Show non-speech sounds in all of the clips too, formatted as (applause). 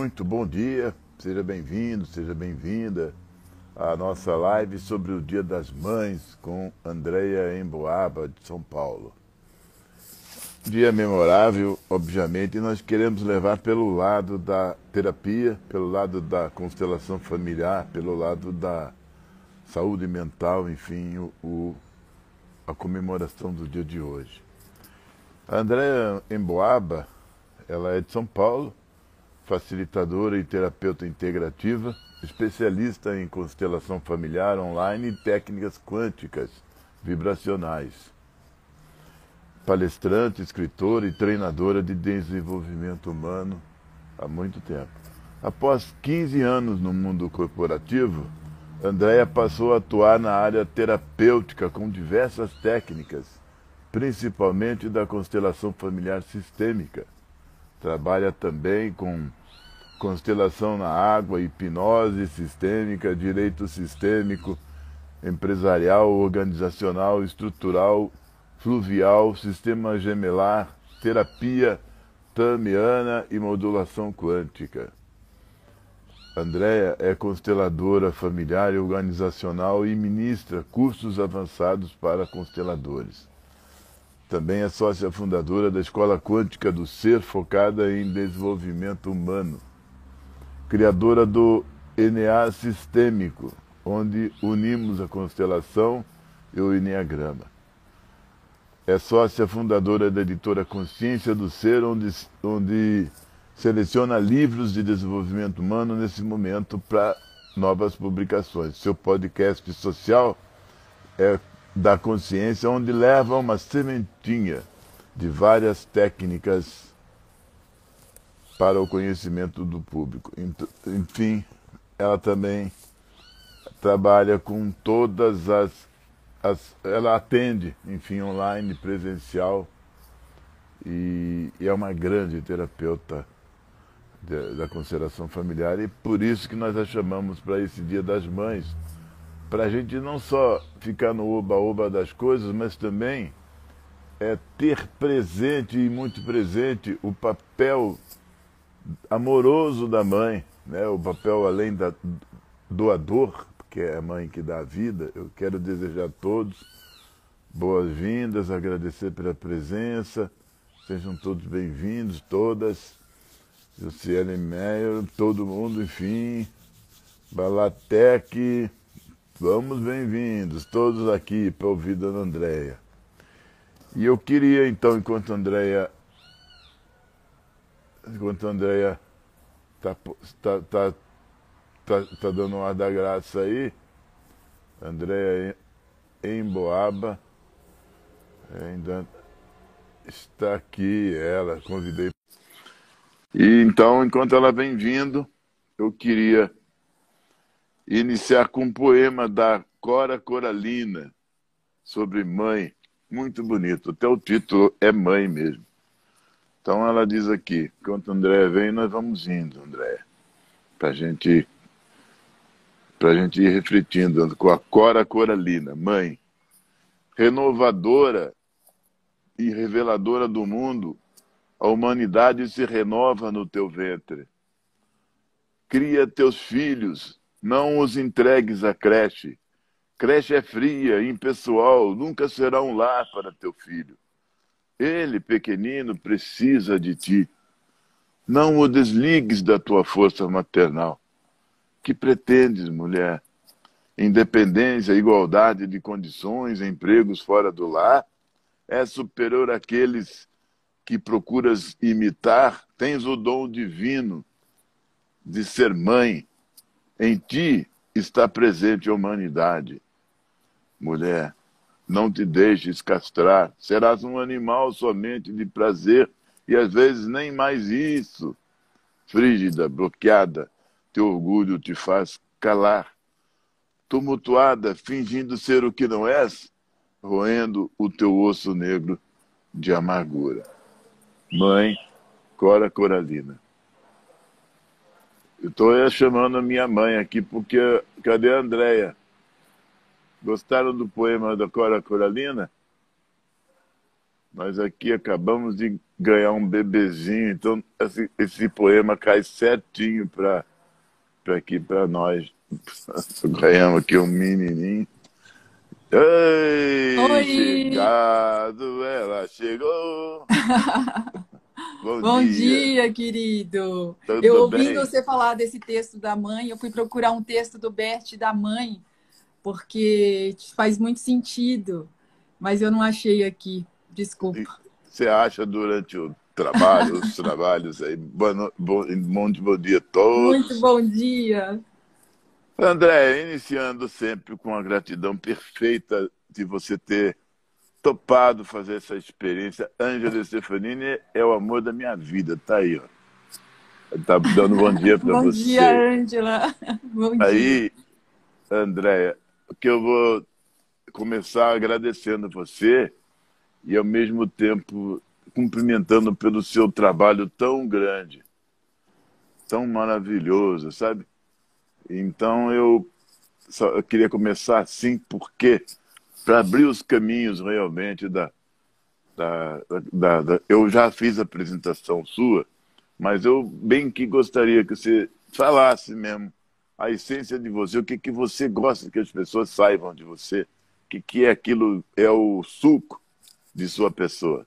Muito bom dia, seja bem-vindo, seja bem-vinda à nossa live sobre o Dia das Mães com Andréia Emboaba, de São Paulo. Dia memorável, obviamente, e nós queremos levar pelo lado da terapia, pelo lado da constelação familiar, pelo lado da saúde mental, enfim, o, o a comemoração do dia de hoje. A Andréia Emboaba, ela é de São Paulo, facilitadora e terapeuta integrativa, especialista em constelação familiar online e técnicas quânticas vibracionais. Palestrante, escritora e treinadora de desenvolvimento humano há muito tempo. Após 15 anos no mundo corporativo, Andréia passou a atuar na área terapêutica com diversas técnicas, principalmente da constelação familiar sistêmica. Trabalha também com constelação na água, hipnose sistêmica, direito sistêmico, empresarial, organizacional, estrutural, fluvial, sistema gemelar, terapia tamiana e modulação quântica. Andréa é consteladora familiar e organizacional e ministra cursos avançados para consteladores. Também é sócia fundadora da Escola Quântica do Ser, focada em desenvolvimento humano. Criadora do ENEA Sistêmico, onde unimos a constelação e o Enneagrama. É sócia fundadora da editora Consciência do Ser, onde, onde seleciona livros de desenvolvimento humano nesse momento para novas publicações. Seu podcast social é da consciência, onde leva uma sementinha de várias técnicas para o conhecimento do público. Enfim, ela também trabalha com todas as, as ela atende, enfim, online, presencial e, e é uma grande terapeuta da consideração familiar e por isso que nós a chamamos para esse Dia das Mães, para a gente não só ficar no oba-oba das coisas, mas também é ter presente e muito presente o papel amoroso da mãe, né? o papel além da doador, que é a mãe que dá a vida. Eu quero desejar a todos boas-vindas, agradecer pela presença, sejam todos bem-vindos, todas. Luciane Meyer, todo mundo, enfim, Balatec, vamos bem-vindos, todos aqui para ouvir Dona Andréia. E eu queria, então, enquanto a Andréia, enquanto a Andréia está tá, tá, tá, tá dando um ar da graça aí, Andréia em Boaba, ainda está aqui, ela, convidei e então, enquanto ela vem vindo, eu queria iniciar com um poema da Cora Coralina sobre mãe, muito bonito. Até o título é mãe mesmo. Então ela diz aqui, enquanto André vem, nós vamos indo, André, para gente, a gente ir refletindo com a Cora Coralina, mãe, renovadora e reveladora do mundo, a humanidade se renova no teu ventre. Cria teus filhos, não os entregues à creche. Creche é fria, impessoal, nunca será um lar para teu filho. Ele, pequenino, precisa de ti. Não o desligues da tua força maternal. Que pretendes, mulher? Independência, igualdade de condições, empregos fora do lar? É superior àqueles que procuras imitar, tens o dom divino de ser mãe. Em ti está presente a humanidade. Mulher, não te deixes castrar, serás um animal somente de prazer e às vezes nem mais isso. Frígida, bloqueada, teu orgulho te faz calar. Tumultuada, fingindo ser o que não és, roendo o teu osso negro de amargura mãe Cora Coralina. Eu estou chamando a minha mãe aqui porque. Cadê a Andréia? Gostaram do poema da Cora Coralina? Nós aqui acabamos de ganhar um bebezinho, então esse, esse poema cai certinho para aqui para nós. (laughs) Ganhamos aqui um menininho. Ei, Oi! chegado, ela chegou. (laughs) Bom, Bom dia. dia, querido. Tudo eu ouvindo bem? você falar desse texto da mãe, eu fui procurar um texto do Bert da mãe, porque faz muito sentido, mas eu não achei aqui. Desculpa. Você acha durante o trabalho, os (laughs) trabalhos aí? Bom, bom, bom dia a todos. Muito bom dia. André, iniciando sempre com a gratidão perfeita de você ter topado fazer essa experiência. Ângela Stefanini é o amor da minha vida, tá aí, ó. Tá dando bom dia para (laughs) Bom você. dia, Ângela. (laughs) Bom dia. Aí, Andréia, que eu vou começar agradecendo você e ao mesmo tempo cumprimentando pelo seu trabalho tão grande, tão maravilhoso, sabe? Então eu só eu queria começar assim porque para abrir os caminhos realmente da, da, da, da- eu já fiz a apresentação sua, mas eu bem que gostaria que você falasse mesmo a essência de você, o que, que você gosta que as pessoas saibam de você, o que, que é aquilo, é o suco de sua pessoa.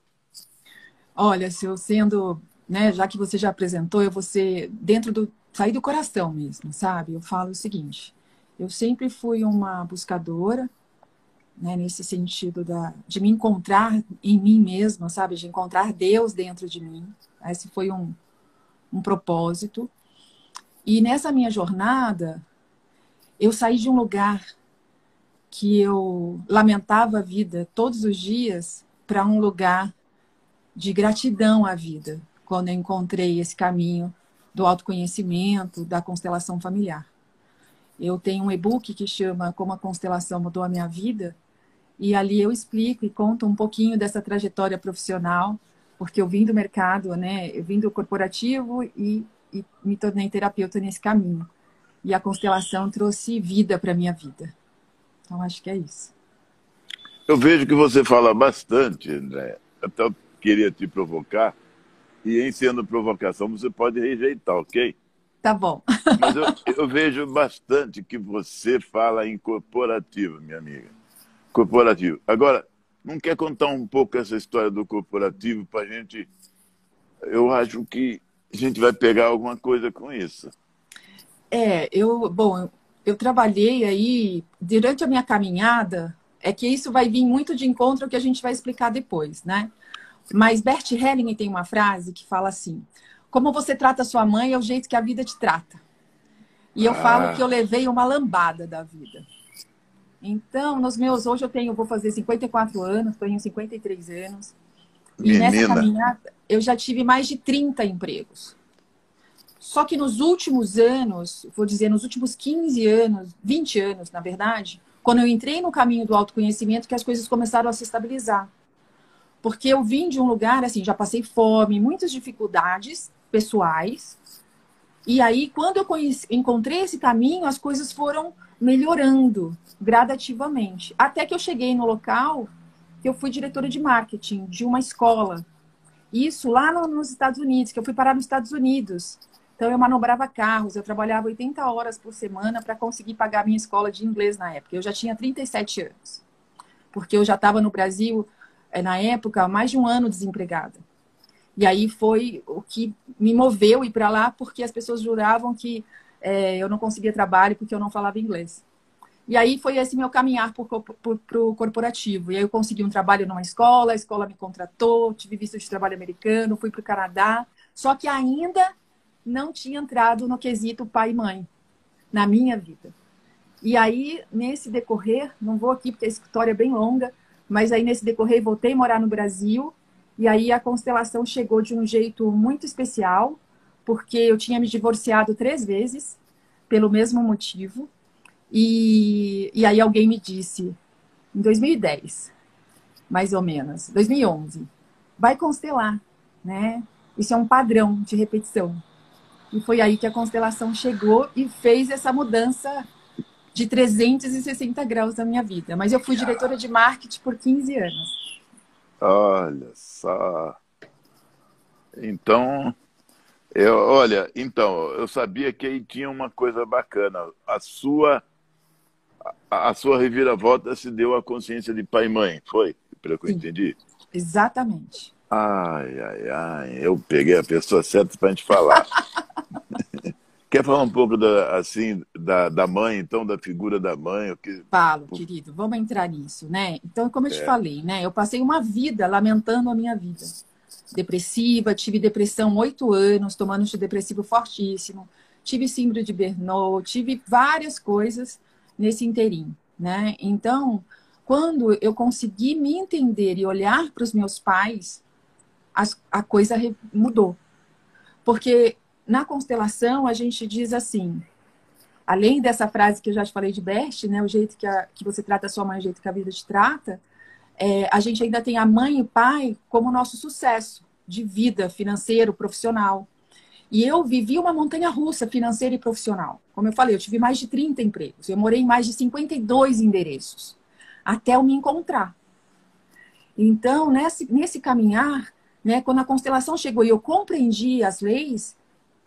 Olha, se eu sendo, né, já que você já apresentou, eu vou ser dentro do sair do coração mesmo, sabe? Eu falo o seguinte: eu sempre fui uma buscadora, né, nesse sentido da de me encontrar em mim mesma, sabe? De encontrar Deus dentro de mim. Esse foi um um propósito. E nessa minha jornada, eu saí de um lugar que eu lamentava a vida todos os dias para um lugar de gratidão à vida, quando eu encontrei esse caminho do autoconhecimento, da constelação familiar. Eu tenho um e-book que chama Como a Constelação Mudou a Minha Vida, e ali eu explico e conto um pouquinho dessa trajetória profissional, porque eu vim do mercado, né? Eu vim do corporativo e, e me tornei terapeuta nesse caminho. E a constelação trouxe vida para minha vida. Então acho que é isso. Eu vejo que você fala bastante, André. Até eu queria te provocar, e em sendo provocação você pode rejeitar, ok? Tá bom. (laughs) Mas eu, eu vejo bastante que você fala em corporativo, minha amiga. Corporativo. Agora, não quer contar um pouco essa história do corporativo para a gente? Eu acho que a gente vai pegar alguma coisa com isso. É, eu, bom, eu, trabalhei aí durante a minha caminhada, é que isso vai vir muito de encontro ao que a gente vai explicar depois, né? Mas Bert Helling tem uma frase que fala assim: Como você trata sua mãe é o jeito que a vida te trata. E eu Ah. falo que eu levei uma lambada da vida. Então, nos meus, hoje eu tenho, vou fazer 54 anos, tenho 53 anos. E nessa Menina, caminhada, eu já tive mais de 30 empregos. Só que nos últimos anos, vou dizer, nos últimos 15 anos, 20 anos, na verdade, quando eu entrei no caminho do autoconhecimento, que as coisas começaram a se estabilizar. Porque eu vim de um lugar, assim, já passei fome, muitas dificuldades pessoais. E aí, quando eu conheci, encontrei esse caminho, as coisas foram melhorando gradativamente. Até que eu cheguei no local que eu fui diretora de marketing de uma escola. Isso lá no, nos Estados Unidos, que eu fui parar nos Estados Unidos. Então eu manobrava carros, eu trabalhava 80 horas por semana para conseguir pagar minha escola de inglês na época. Eu já tinha 37 anos. Porque eu já estava no Brasil, eh, na época, mais de um ano desempregada. E aí foi o que me moveu ir para lá, porque as pessoas juravam que eh, eu não conseguia trabalho porque eu não falava inglês. E aí foi esse meu caminhar para o corporativo. E aí eu consegui um trabalho numa escola, a escola me contratou, tive visto de trabalho americano, fui para o Canadá. Só que ainda não tinha entrado no quesito pai e mãe na minha vida. E aí, nesse decorrer, não vou aqui porque a história é bem longa, mas aí nesse decorrer voltei a morar no Brasil. E aí a constelação chegou de um jeito muito especial, porque eu tinha me divorciado três vezes pelo mesmo motivo. E, e aí alguém me disse, em 2010, mais ou menos, 2011, vai constelar, né? Isso é um padrão de repetição. E foi aí que a constelação chegou e fez essa mudança de 360 graus da minha vida. Mas eu fui diretora de marketing por 15 anos. Olha só. Então, eu, olha, então, eu sabia que aí tinha uma coisa bacana. A sua a, a sua reviravolta se deu à consciência de pai e mãe, foi? Pelo que eu entendi? Exatamente. Ai, ai, ai, eu peguei a pessoa certa para a gente falar. (laughs) Quer falar um pouco da, assim, da, da mãe, então, da figura da mãe? O que... Falo, querido, vamos entrar nisso, né? Então, como eu te é. falei, né? Eu passei uma vida lamentando a minha vida. Depressiva, tive depressão oito anos, tomando antidepressivo fortíssimo, tive síndrome de Bernoulli, tive várias coisas nesse inteirinho, né? Então, quando eu consegui me entender e olhar para os meus pais, as, a coisa mudou. Porque na constelação a gente diz assim, além dessa frase que eu já te falei de Best, né, o jeito que, a, que você trata a sua mãe, o jeito que a vida te trata, é, a gente ainda tem a mãe e o pai como nosso sucesso de vida financeiro, profissional. E eu vivi uma montanha russa financeira e profissional. Como eu falei, eu tive mais de 30 empregos. Eu morei em mais de 52 endereços. Até eu me encontrar. Então, nesse, nesse caminhar, né, quando a constelação chegou e eu compreendi as leis,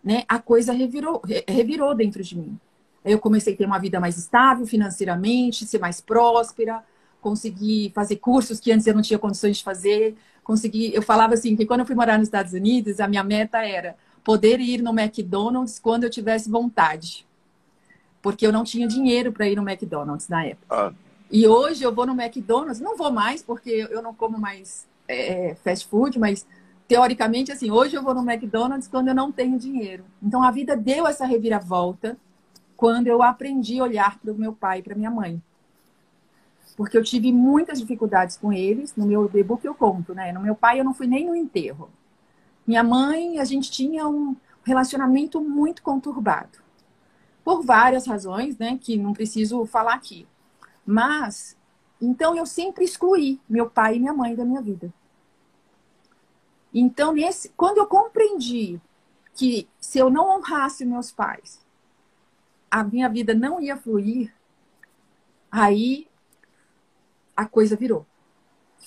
né, a coisa revirou, revirou dentro de mim. Eu comecei a ter uma vida mais estável financeiramente, ser mais próspera, consegui fazer cursos que antes eu não tinha condições de fazer, consegui, eu falava assim que quando eu fui morar nos Estados Unidos, a minha meta era poder ir no McDonald's quando eu tivesse vontade. Porque eu não tinha dinheiro para ir no McDonald's na época. Ah. E hoje eu vou no McDonald's, não vou mais, porque eu não como mais é, fast food, mas teoricamente, assim, hoje eu vou no McDonald's quando eu não tenho dinheiro. Então a vida deu essa reviravolta quando eu aprendi a olhar para o meu pai e para minha mãe. Porque eu tive muitas dificuldades com eles, no meu debut eu conto, né? No meu pai eu não fui nem no enterro. Minha mãe, a gente tinha um relacionamento muito conturbado. Por várias razões, né, que não preciso falar aqui. Mas, então eu sempre excluí meu pai e minha mãe da minha vida. Então, nesse, quando eu compreendi que se eu não honrasse meus pais, a minha vida não ia fluir, aí a coisa virou.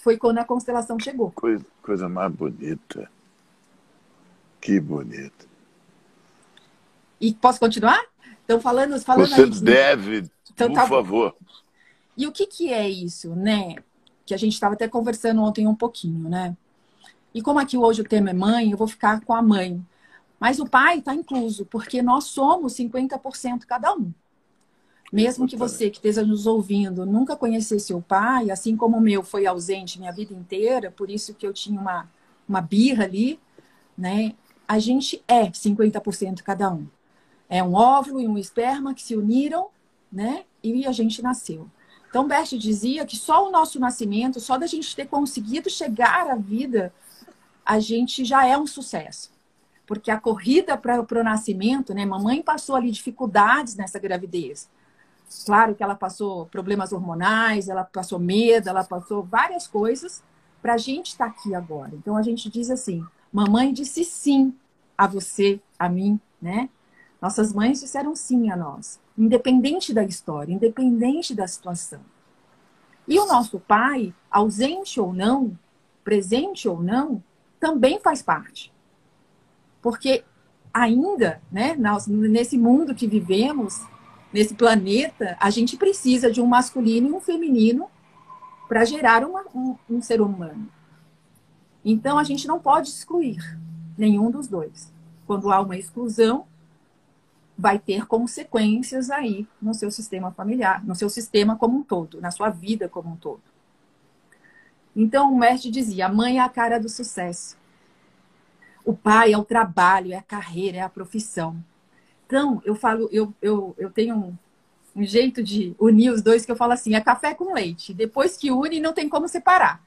Foi quando a constelação chegou. Coisa, coisa mais bonita. Que bonito. E posso continuar? Então, falando, falando Você aí, deve, então, por tá favor. E o que, que é isso, né? Que a gente estava até conversando ontem um pouquinho, né? E como aqui hoje o tema é mãe, eu vou ficar com a mãe. Mas o pai está incluso, porque nós somos 50% cada um. Mesmo que você que esteja nos ouvindo nunca conhecesse seu pai, assim como o meu foi ausente minha vida inteira, por isso que eu tinha uma, uma birra ali, né? A gente é 50% cada um. É um óvulo e um esperma que se uniram, né? E a gente nasceu. Então, Bert dizia que só o nosso nascimento, só da gente ter conseguido chegar à vida, a gente já é um sucesso. Porque a corrida para o nascimento, né? Mamãe passou ali dificuldades nessa gravidez. Claro que ela passou problemas hormonais, ela passou medo, ela passou várias coisas para a gente estar tá aqui agora. Então a gente diz assim: mamãe disse sim a você, a mim, né? Nossas mães disseram sim a nós, independente da história, independente da situação. E o nosso pai, ausente ou não, presente ou não, também faz parte. Porque ainda, né, nesse mundo que vivemos, nesse planeta, a gente precisa de um masculino e um feminino para gerar uma, um, um ser humano. Então a gente não pode excluir nenhum dos dois. Quando há uma exclusão, vai ter consequências aí no seu sistema familiar, no seu sistema como um todo, na sua vida como um todo. Então o mestre dizia: a mãe é a cara do sucesso. O pai é o trabalho, é a carreira, é a profissão. Então, eu falo, eu, eu, eu tenho um, um jeito de unir os dois que eu falo assim: é café com leite. Depois que une, não tem como separar.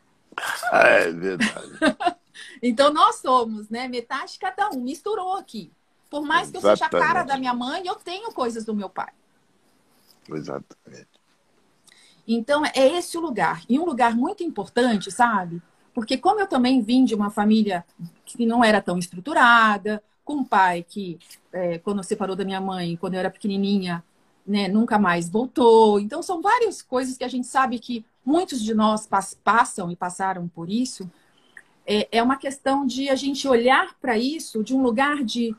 É verdade. (laughs) Então nós somos, né? Metade cada um. Misturou aqui. Por mais que Exatamente. eu seja a cara da minha mãe, eu tenho coisas do meu pai. Exatamente. Então é esse o lugar. E um lugar muito importante, sabe? Porque como eu também vim de uma família que não era tão estruturada, com um pai que, é, quando separou da minha mãe, quando eu era pequenininha, né, nunca mais voltou. Então, são várias coisas que a gente sabe que muitos de nós passam e passaram por isso. É, é uma questão de a gente olhar para isso de um lugar de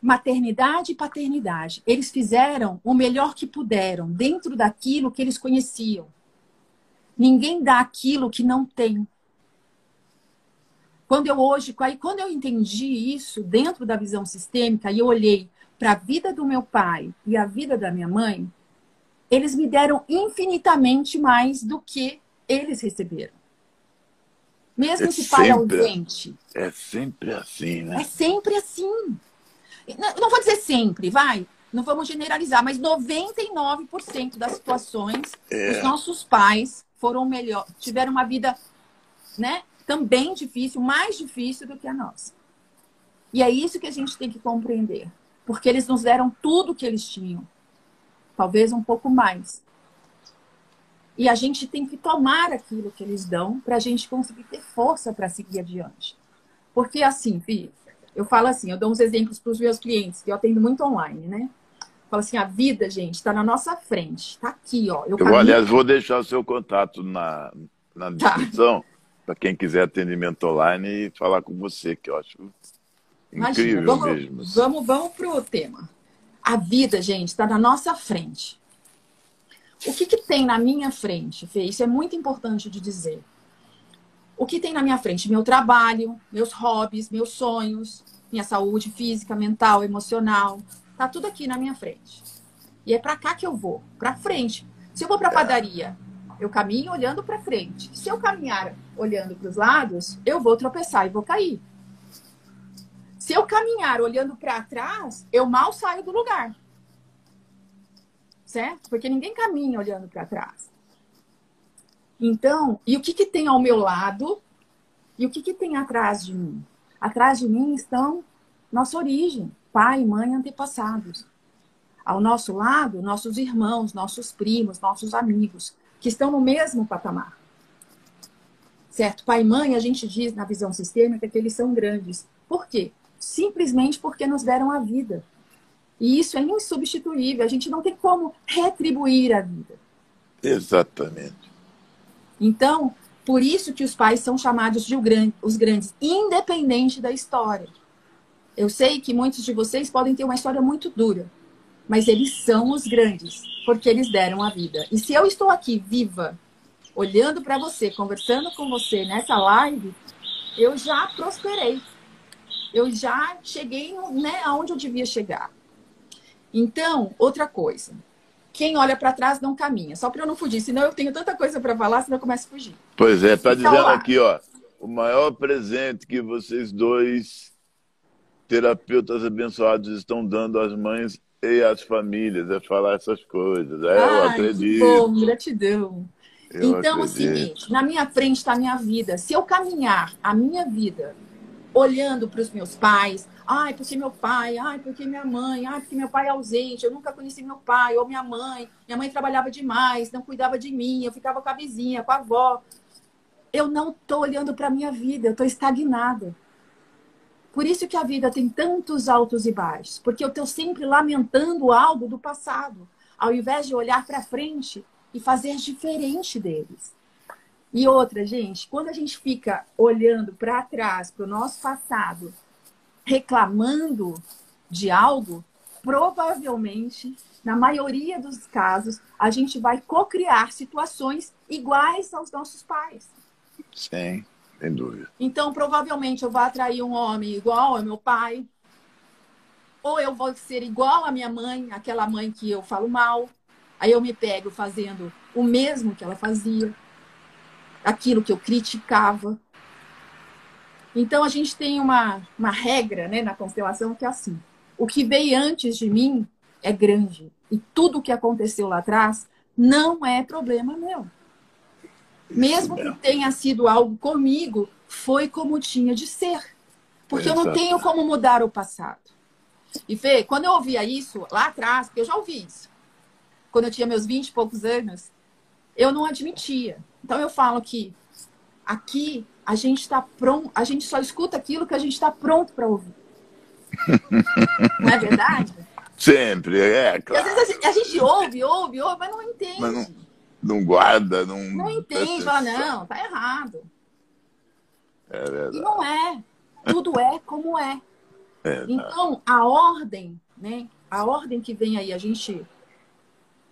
maternidade e paternidade. Eles fizeram o melhor que puderam, dentro daquilo que eles conheciam. Ninguém dá aquilo que não tem. Quando eu hoje, quando eu entendi isso dentro da visão sistêmica e eu olhei para a vida do meu pai e a vida da minha mãe, eles me deram infinitamente mais do que eles receberam. Mesmo é esse pai ausente. É sempre assim, né? É sempre assim. Não, não vou dizer sempre, vai. Não vamos generalizar, mas 99% das situações, é. os nossos pais foram melhor, tiveram uma vida, né, também difícil, mais difícil do que a nossa. E é isso que a gente tem que compreender, porque eles nos deram tudo que eles tinham, talvez um pouco mais. E a gente tem que tomar aquilo que eles dão para a gente conseguir ter força para seguir adiante. Porque assim, filho, eu falo assim, eu dou uns exemplos para os meus clientes, que eu atendo muito online, né? Falo assim, a vida, gente, está na nossa frente, está aqui, ó. Eu, eu aliás, vou deixar o seu contato na, na tá. descrição, tá. para quem quiser atendimento online e falar com você, que eu acho Imagina, incrível vamos, mesmo. Vamos, vamos para o tema. A vida, gente, está na nossa frente. O que, que tem na minha frente, Fê? Isso é muito importante de dizer o que tem na minha frente? Meu trabalho, meus hobbies, meus sonhos, minha saúde física, mental, emocional. Tá tudo aqui na minha frente. E é para cá que eu vou, para frente. Se eu vou para a padaria, eu caminho olhando para frente. Se eu caminhar olhando para os lados, eu vou tropeçar e vou cair. Se eu caminhar olhando para trás, eu mal saio do lugar. Certo? Porque ninguém caminha olhando para trás. Então, e o que, que tem ao meu lado e o que, que tem atrás de mim? Atrás de mim estão nossa origem, pai, mãe, antepassados. Ao nosso lado, nossos irmãos, nossos primos, nossos amigos, que estão no mesmo patamar. Certo? Pai e mãe, a gente diz na visão sistêmica que eles são grandes. Por quê? Simplesmente porque nos deram a vida. E isso é insubstituível. A gente não tem como retribuir a vida. Exatamente. Então, por isso que os pais são chamados de os grandes, independente da história. Eu sei que muitos de vocês podem ter uma história muito dura, mas eles são os grandes, porque eles deram a vida. E se eu estou aqui viva, olhando para você, conversando com você nessa live, eu já prosperei. Eu já cheguei né, aonde eu devia chegar. Então, outra coisa quem olha para trás não caminha. Só para eu não fugir, senão eu tenho tanta coisa para falar, senão eu começo a fugir. Pois é, está dizendo lá. aqui, ó, o maior presente que vocês dois terapeutas abençoados estão dando às mães e às famílias é falar essas coisas. É, Ai, eu acredito. Bom, gratidão. Eu então, é acredito. o seguinte, na minha frente está a minha vida. Se eu caminhar a minha vida olhando para os meus pais, Ai, porque meu pai, ai, porque minha mãe, ai, porque meu pai é ausente, eu nunca conheci meu pai ou minha mãe. Minha mãe trabalhava demais, não cuidava de mim, eu ficava com a vizinha, com a avó. Eu não estou olhando para a minha vida, eu estou estagnada. Por isso que a vida tem tantos altos e baixos, porque eu estou sempre lamentando algo do passado, ao invés de olhar para frente e fazer diferente deles. E outra, gente, quando a gente fica olhando para trás, para o nosso passado, reclamando de algo, provavelmente, na maioria dos casos, a gente vai cocriar situações iguais aos nossos pais. Sim, sem dúvida. Então, provavelmente, eu vou atrair um homem igual ao meu pai, ou eu vou ser igual à minha mãe, aquela mãe que eu falo mal. Aí eu me pego fazendo o mesmo que ela fazia, aquilo que eu criticava. Então a gente tem uma, uma regra né, na constelação que é assim: o que veio antes de mim é grande. E tudo o que aconteceu lá atrás não é problema meu. Mesmo que tenha sido algo comigo, foi como tinha de ser. Porque eu não tenho como mudar o passado. E Fê, quando eu ouvia isso lá atrás, porque eu já ouvi isso, quando eu tinha meus 20 e poucos anos, eu não admitia. Então eu falo que aqui a gente está pronto, a gente só escuta aquilo que a gente está pronto para ouvir. (laughs) Não é verdade? Sempre, é, claro. E às vezes a gente, a gente ouve, ouve, ouve, mas não entende. Mas não, não guarda, não. Não entende, fala, não, tá errado. É verdade. E não é. Tudo é como é. é então, a ordem, né? A ordem que vem aí, a gente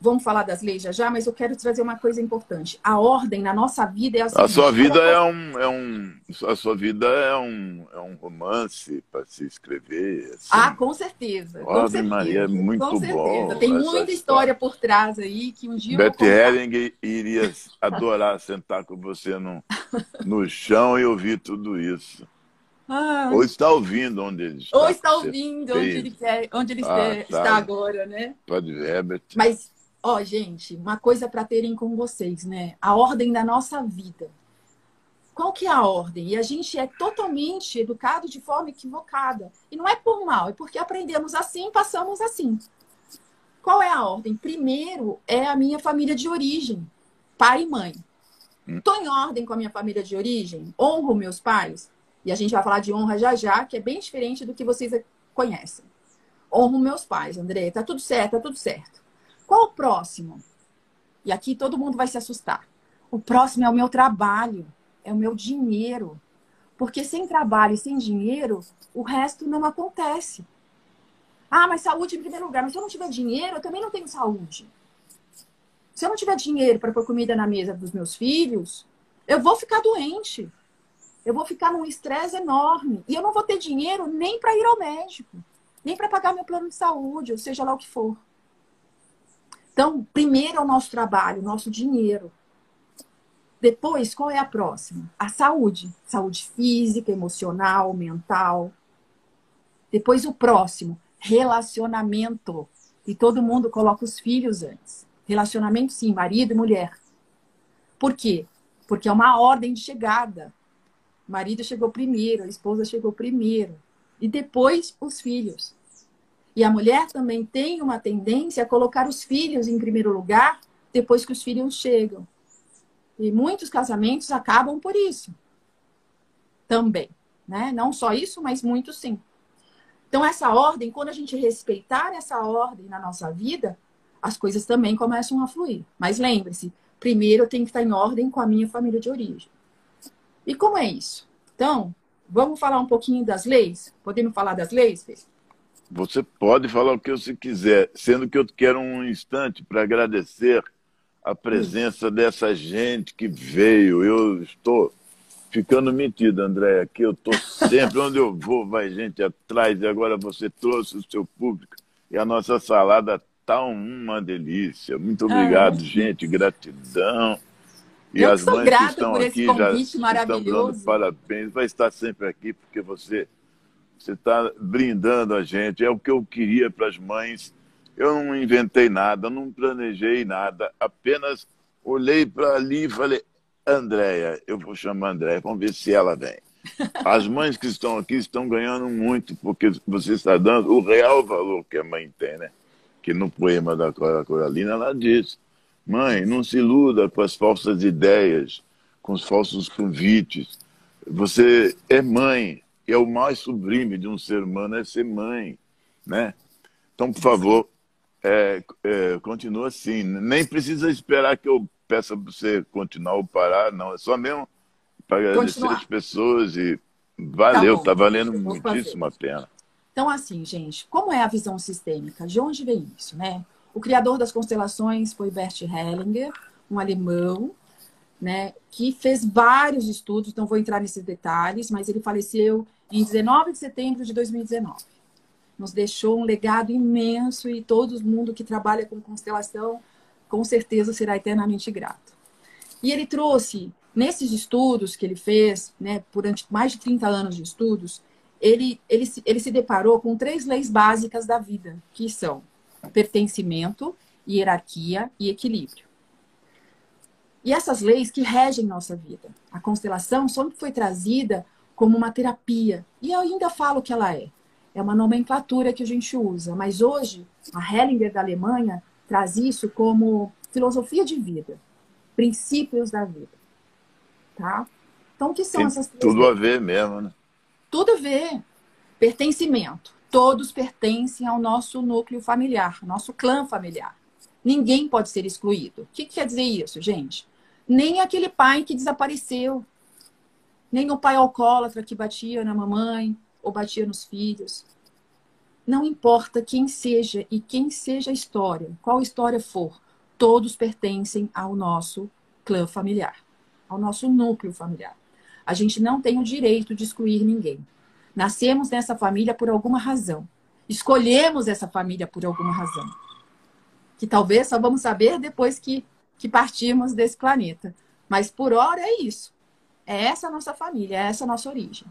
Vamos falar das leis já já, mas eu quero trazer uma coisa importante. A ordem na nossa vida é a seguinte, A sua vida é um, é um, a sua vida é um, é um romance para se escrever. Assim. Ah, com certeza. Com certeza, Maria é muito com certeza. bom. Tem muita história por trás aí que um dia Beth Hering iria adorar sentar com você no, no chão e ouvir tudo isso. Ah. Ou está ouvindo onde ele está. Ou está ouvindo onde ele, quer, onde ele ah, está tá. agora, né? Pode ver, Beth. Mas Ó, oh, gente, uma coisa para terem com vocês, né? A ordem da nossa vida. Qual que é a ordem? E a gente é totalmente educado de forma equivocada. E não é por mal, é porque aprendemos assim, passamos assim. Qual é a ordem? Primeiro é a minha família de origem, pai e mãe. Estou hum. em ordem com a minha família de origem? Honro meus pais? E a gente vai falar de honra já já, que é bem diferente do que vocês conhecem. Honro meus pais, André. Tá tudo certo, tá tudo certo. Qual o próximo? E aqui todo mundo vai se assustar. O próximo é o meu trabalho, é o meu dinheiro. Porque sem trabalho e sem dinheiro, o resto não acontece. Ah, mas saúde em primeiro lugar. Mas se eu não tiver dinheiro, eu também não tenho saúde. Se eu não tiver dinheiro para pôr comida na mesa dos meus filhos, eu vou ficar doente. Eu vou ficar num estresse enorme. E eu não vou ter dinheiro nem para ir ao médico, nem para pagar meu plano de saúde, ou seja lá o que for. Então, primeiro é o nosso trabalho, o nosso dinheiro. Depois, qual é a próxima? A saúde. Saúde física, emocional, mental. Depois, o próximo, relacionamento. E todo mundo coloca os filhos antes. Relacionamento, sim, marido e mulher. Por quê? Porque é uma ordem de chegada. O marido chegou primeiro, a esposa chegou primeiro. E depois, os filhos. E a mulher também tem uma tendência a colocar os filhos em primeiro lugar depois que os filhos chegam. E muitos casamentos acabam por isso. Também. Né? Não só isso, mas muitos sim. Então, essa ordem, quando a gente respeitar essa ordem na nossa vida, as coisas também começam a fluir. Mas lembre-se, primeiro eu tenho que estar em ordem com a minha família de origem. E como é isso? Então, vamos falar um pouquinho das leis? Podemos falar das leis, Fê? Você pode falar o que você quiser, sendo que eu quero um instante para agradecer a presença dessa gente que veio. Eu estou ficando metido, André, aqui eu estou sempre, (laughs) onde eu vou, vai gente atrás, e agora você trouxe o seu público, e a nossa salada está uma delícia. Muito obrigado, ah, gente, gratidão. E eu as mães que estão aqui já estão dando parabéns. Vai estar sempre aqui, porque você você está brindando a gente. É o que eu queria para as mães. Eu não inventei nada, não planejei nada, apenas olhei para ali e falei: Andréia, eu vou chamar a Andréia, vamos ver se ela vem. (laughs) As mães que estão aqui estão ganhando muito, porque você está dando o real valor que a mãe tem, né? Que no poema da Coralina ela diz: Mãe, não se iluda com as falsas ideias, com os falsos convites. Você é mãe, é o mais sublime de um ser humano é ser mãe, né? Então, por favor, é, é, continua assim. Nem precisa esperar que eu peça para você continuar ou parar, não. É só mesmo para agradecer as pessoas e valeu, tá, tá valendo muitíssimo a pena. Então, assim, gente, como é a visão sistêmica? De onde vem isso, né? O criador das constelações foi Bert Hellinger, um alemão, né, que fez vários estudos, não vou entrar nesses detalhes, mas ele faleceu em 19 de setembro de 2019. Nos deixou um legado imenso e todo mundo que trabalha com constelação com certeza será eternamente grato. E ele trouxe, nesses estudos que ele fez, né, durante mais de 30 anos de estudos, ele, ele, ele se deparou com três leis básicas da vida, que são pertencimento, hierarquia e equilíbrio. E essas leis que regem nossa vida. A constelação sempre foi trazida como uma terapia. E eu ainda falo que ela é. É uma nomenclatura que a gente usa. Mas hoje, a Hellinger da Alemanha traz isso como filosofia de vida, princípios da vida. Tá? Então, o que são Tem essas três Tudo a ver mesmo, né? Tudo a ver. Pertencimento. Todos pertencem ao nosso núcleo familiar, nosso clã familiar. Ninguém pode ser excluído. O que, que quer dizer isso, gente? Nem aquele pai que desapareceu, nem o pai alcoólatra que batia na mamãe ou batia nos filhos. Não importa quem seja e quem seja a história, qual história for, todos pertencem ao nosso clã familiar, ao nosso núcleo familiar. A gente não tem o direito de excluir ninguém. Nascemos nessa família por alguma razão. Escolhemos essa família por alguma razão. Que talvez só vamos saber depois que, que partimos desse planeta. Mas por hora é isso. É essa a nossa família, é essa a nossa origem.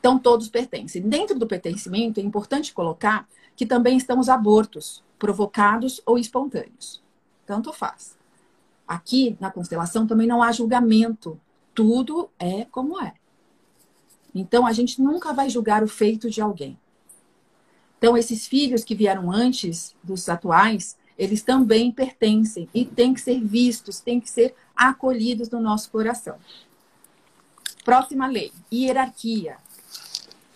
Então todos pertencem. Dentro do pertencimento é importante colocar que também estão os abortos, provocados ou espontâneos. Tanto faz. Aqui na constelação também não há julgamento. Tudo é como é. Então, a gente nunca vai julgar o feito de alguém. Então, esses filhos que vieram antes dos atuais, eles também pertencem e têm que ser vistos, têm que ser acolhidos no nosso coração. Próxima lei, hierarquia.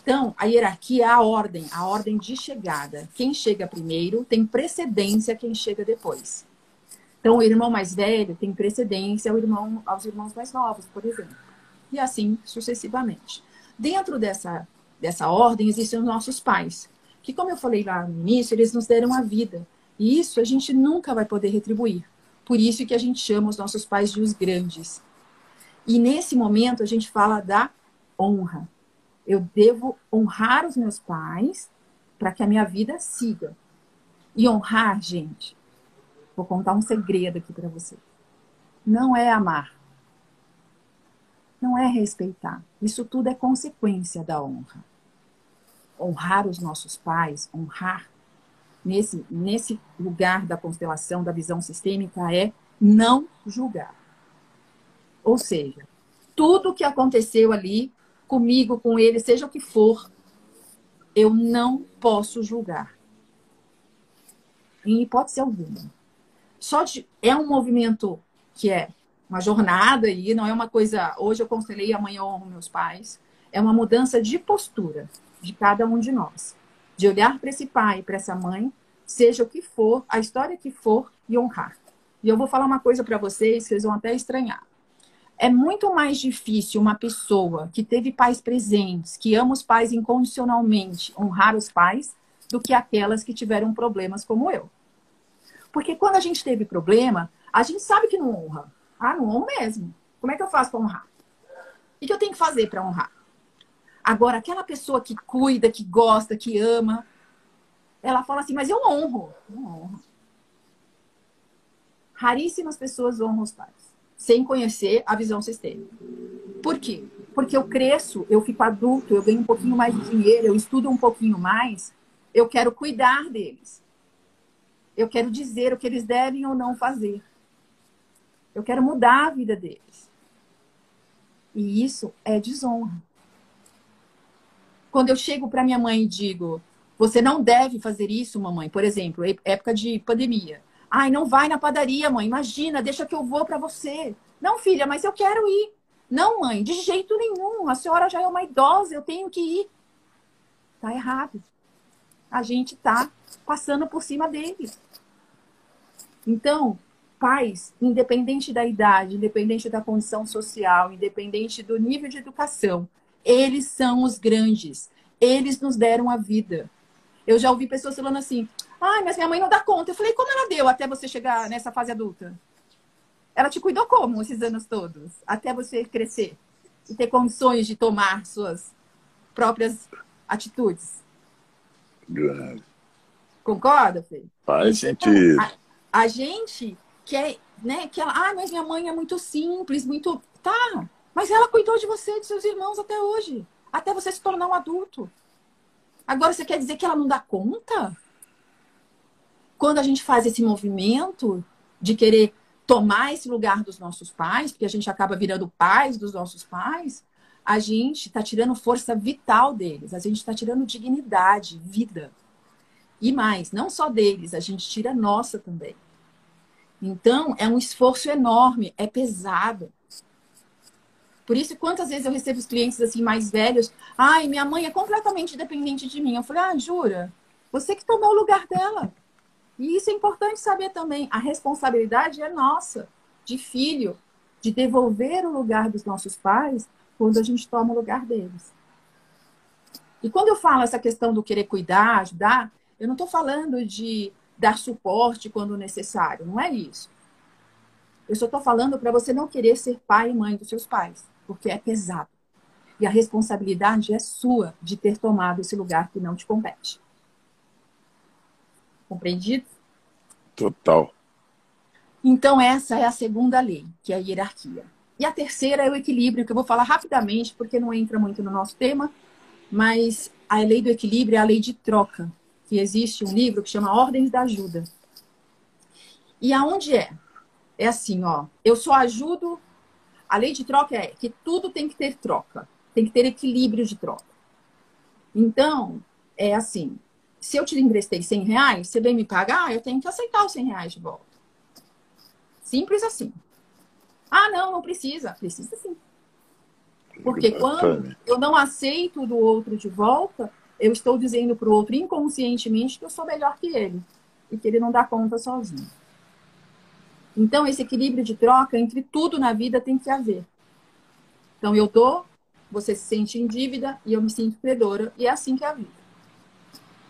Então, a hierarquia é a ordem, a ordem de chegada. Quem chega primeiro tem precedência a quem chega depois. Então, o irmão mais velho tem precedência ao irmão, aos irmãos mais novos, por exemplo. E assim sucessivamente. Dentro dessa, dessa ordem existem os nossos pais, que, como eu falei lá no início, eles nos deram a vida. E isso a gente nunca vai poder retribuir. Por isso que a gente chama os nossos pais de os grandes. E nesse momento a gente fala da honra. Eu devo honrar os meus pais para que a minha vida siga. E honrar, gente, vou contar um segredo aqui para você. Não é amar não é respeitar. Isso tudo é consequência da honra. Honrar os nossos pais, honrar nesse, nesse lugar da constelação, da visão sistêmica, é não julgar. Ou seja, tudo que aconteceu ali, comigo, com ele, seja o que for, eu não posso julgar. Em hipótese alguma. Só de, é um movimento que é uma jornada aí, não é uma coisa, hoje eu constelei, amanhã eu honro meus pais. É uma mudança de postura de cada um de nós. De olhar para esse pai, para essa mãe, seja o que for, a história que for, e honrar. E eu vou falar uma coisa para vocês vocês vão até estranhar. É muito mais difícil uma pessoa que teve pais presentes, que ama os pais incondicionalmente, honrar os pais, do que aquelas que tiveram problemas como eu. Porque quando a gente teve problema, a gente sabe que não honra. Ah, não honro mesmo. Como é que eu faço para honrar? O que eu tenho que fazer para honrar? Agora, aquela pessoa que cuida, que gosta, que ama, ela fala assim, mas eu honro. Não honro. Raríssimas pessoas honram os pais, sem conhecer a visão sistêmica. Por quê? Porque eu cresço, eu fico adulto, eu ganho um pouquinho mais de dinheiro, eu estudo um pouquinho mais, eu quero cuidar deles. Eu quero dizer o que eles devem ou não fazer. Eu quero mudar a vida deles. E isso é desonra. Quando eu chego para minha mãe e digo, você não deve fazer isso, mamãe. Por exemplo, época de pandemia. Ai, não vai na padaria, mãe. Imagina, deixa que eu vou para você. Não, filha, mas eu quero ir. Não, mãe, de jeito nenhum. A senhora já é uma idosa, eu tenho que ir. Tá errado. A gente tá passando por cima deles. Então, pais, independente da idade, independente da condição social, independente do nível de educação, eles são os grandes. Eles nos deram a vida. Eu já ouvi pessoas falando assim: ai, mas minha mãe não dá conta. Eu falei: como ela deu até você chegar nessa fase adulta? Ela te cuidou como esses anos todos? Até você crescer e ter condições de tomar suas próprias atitudes? Grande. Concorda, Fê? Faz então, sentido. A, a gente que é, né, que ela, ah, mas minha mãe é muito simples, muito. Tá, mas ela cuidou de você de seus irmãos até hoje, até você se tornar um adulto. Agora você quer dizer que ela não dá conta? Quando a gente faz esse movimento de querer tomar esse lugar dos nossos pais, porque a gente acaba virando pais dos nossos pais, a gente está tirando força vital deles, a gente está tirando dignidade, vida. E mais, não só deles, a gente tira nossa também. Então, é um esforço enorme, é pesado. Por isso, quantas vezes eu recebo os clientes assim mais velhos, ai, minha mãe é completamente dependente de mim. Eu falei, ah, jura? Você que tomou o lugar dela. E isso é importante saber também. A responsabilidade é nossa, de filho, de devolver o lugar dos nossos pais quando a gente toma o lugar deles. E quando eu falo essa questão do querer cuidar, ajudar, eu não estou falando de dar suporte quando necessário, não é isso. Eu só estou falando para você não querer ser pai e mãe dos seus pais, porque é pesado. E a responsabilidade é sua de ter tomado esse lugar que não te compete. Compreendido? Total. Então, essa é a segunda lei, que é a hierarquia. E a terceira é o equilíbrio, que eu vou falar rapidamente, porque não entra muito no nosso tema, mas a lei do equilíbrio é a lei de troca, que existe um livro que chama Ordens da Ajuda. E aonde é? É assim, ó, eu só ajudo. A lei de troca é que tudo tem que ter troca, tem que ter equilíbrio de troca. Então, é assim, se eu te emprestei 100 reais, você vem me pagar, eu tenho que aceitar os 100 reais de volta. Simples assim. Ah, não, não precisa. Precisa sim. Porque quando eu não aceito do outro de volta, eu estou dizendo para o outro inconscientemente que eu sou melhor que ele e que ele não dá conta sozinho. Então, esse equilíbrio de troca entre tudo na vida tem que haver. Então, eu dou, você se sente em dívida e eu me sinto credora, e é assim que é a vida.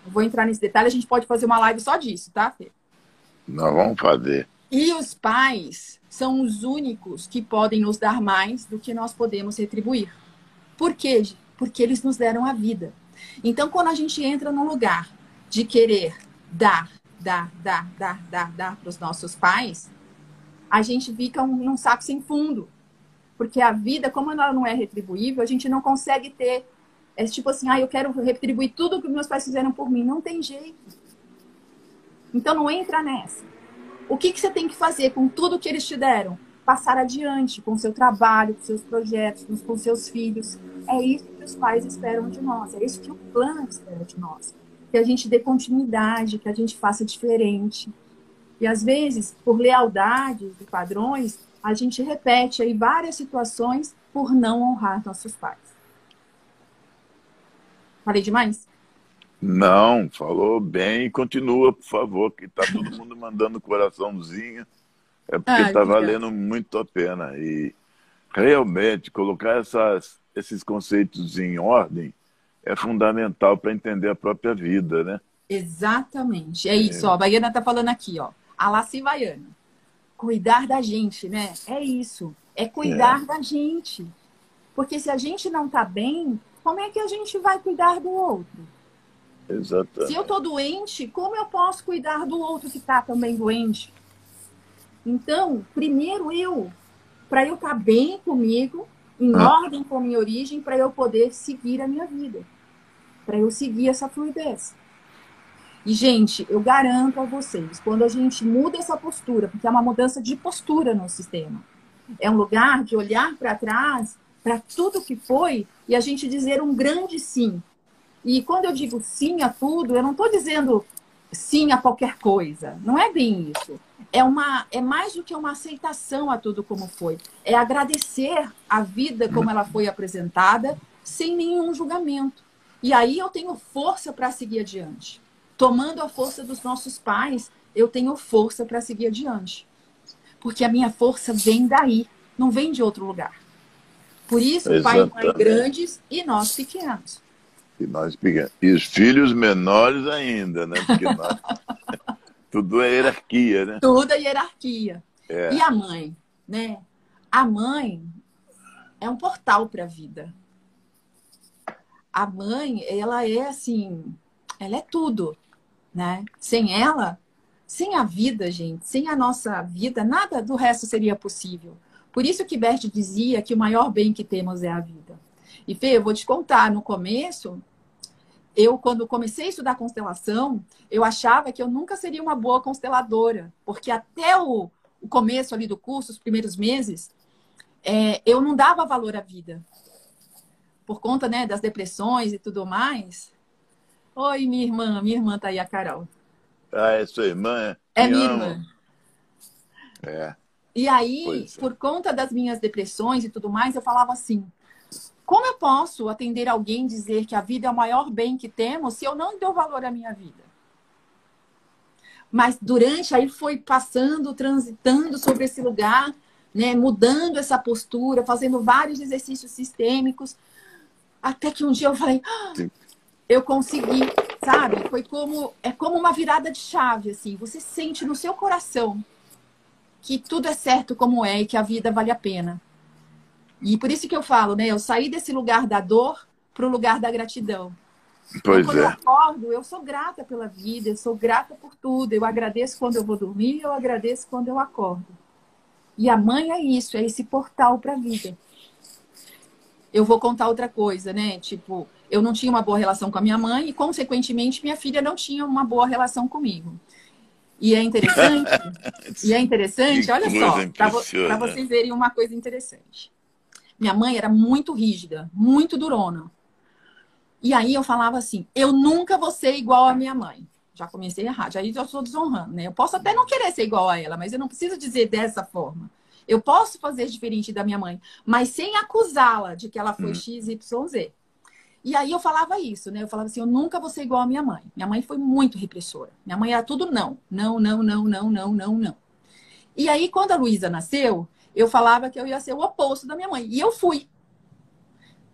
Não vou entrar nesse detalhe, a gente pode fazer uma live só disso, tá, Fê? Nós vamos fazer. E os pais são os únicos que podem nos dar mais do que nós podemos retribuir. Por quê? Porque eles nos deram a vida. Então, quando a gente entra num lugar de querer dar, dar, dar, dar, dar, dar para os nossos pais, a gente fica um, num saco sem fundo. Porque a vida, como ela não é retribuível, a gente não consegue ter é tipo assim, ah, eu quero retribuir tudo que meus pais fizeram por mim. Não tem jeito. Então não entra nessa. O que, que você tem que fazer com tudo que eles te deram? Passar adiante com o seu trabalho, com seus projetos, com seus filhos. É isso que os pais esperam de nós. É isso que o plano espera de nós. Que a gente dê continuidade, que a gente faça diferente. E às vezes, por lealdade e padrões, a gente repete aí várias situações por não honrar nossos pais. Falei demais? Não, falou bem. Continua, por favor, que tá todo (laughs) mundo mandando coraçãozinho. É porque está valendo muito a pena. E realmente colocar essas, esses conceitos em ordem é fundamental para entender a própria vida, né? Exatamente. É isso, é. ó. A Baiana está falando aqui, ó. A Laci Baiana. Cuidar da gente, né? É isso. É cuidar é. da gente. Porque se a gente não está bem, como é que a gente vai cuidar do outro? Exatamente. Se eu estou doente, como eu posso cuidar do outro que está também doente? Então, primeiro eu, para eu estar tá bem comigo, em ah. ordem com a minha origem, para eu poder seguir a minha vida, para eu seguir essa fluidez. E, gente, eu garanto a vocês, quando a gente muda essa postura, porque é uma mudança de postura no sistema, é um lugar de olhar para trás para tudo que foi e a gente dizer um grande sim. E quando eu digo sim a tudo, eu não estou dizendo sim a qualquer coisa. Não é bem isso. É, uma, é mais do que uma aceitação a tudo como foi. É agradecer a vida como ela foi apresentada, sem nenhum julgamento. E aí eu tenho força para seguir adiante. Tomando a força dos nossos pais, eu tenho força para seguir adiante. Porque a minha força vem daí, não vem de outro lugar. Por isso, Exatamente. pai e mãe grandes e nós pequenos. E nós pequenos. E os filhos menores ainda, né? Porque (laughs) nós... tudo é hierarquia, né? Tudo é hierarquia. É. E a mãe, né? A mãe é um portal para a vida. A mãe, ela é assim, ela é tudo, né? Sem ela, sem a vida, gente, sem a nossa vida, nada do resto seria possível. Por isso que Bert dizia que o maior bem que temos é a vida. E Fê, eu vou te contar, no começo, eu quando comecei a estudar constelação, eu achava que eu nunca seria uma boa consteladora, porque até o, o começo ali do curso, os primeiros meses, é, eu não dava valor à vida. Por conta né, das depressões e tudo mais. Oi, minha irmã, minha irmã tá aí, a Carol. Ah, é sua irmã? É, é minha irmã. É. E aí, é. por conta das minhas depressões e tudo mais, eu falava assim: como eu posso atender alguém dizer que a vida é o maior bem que temos se eu não dou valor à minha vida? Mas durante aí foi passando, transitando sobre esse lugar, né, mudando essa postura, fazendo vários exercícios sistêmicos, até que um dia eu falei, ah, eu consegui, sabe? Foi como é como uma virada de chave assim. Você sente no seu coração que tudo é certo como é e que a vida vale a pena. E por isso que eu falo, né? Eu saí desse lugar da dor para o lugar da gratidão. Pois quando é. eu acordo, eu sou grata pela vida, eu sou grata por tudo. Eu agradeço quando eu vou dormir, eu agradeço quando eu acordo. E a mãe é isso, é esse portal para a vida. Eu vou contar outra coisa, né? Tipo, eu não tinha uma boa relação com a minha mãe e, consequentemente, minha filha não tinha uma boa relação comigo. E é interessante, (laughs) e é interessante, olha só, para vocês verem uma coisa interessante. Minha mãe era muito rígida, muito durona. E aí eu falava assim: eu nunca vou ser igual à minha mãe. Já comecei errado, aí já estou desonrando, né? Eu posso até não querer ser igual a ela, mas eu não preciso dizer dessa forma. Eu posso fazer diferente da minha mãe, mas sem acusá-la de que ela foi hum. X, Y, Z. E aí eu falava isso, né? Eu falava assim, eu nunca vou ser igual à minha mãe. Minha mãe foi muito repressora. Minha mãe era tudo não. Não, não, não, não, não, não, não. E aí, quando a Luísa nasceu, eu falava que eu ia ser o oposto da minha mãe. E eu fui.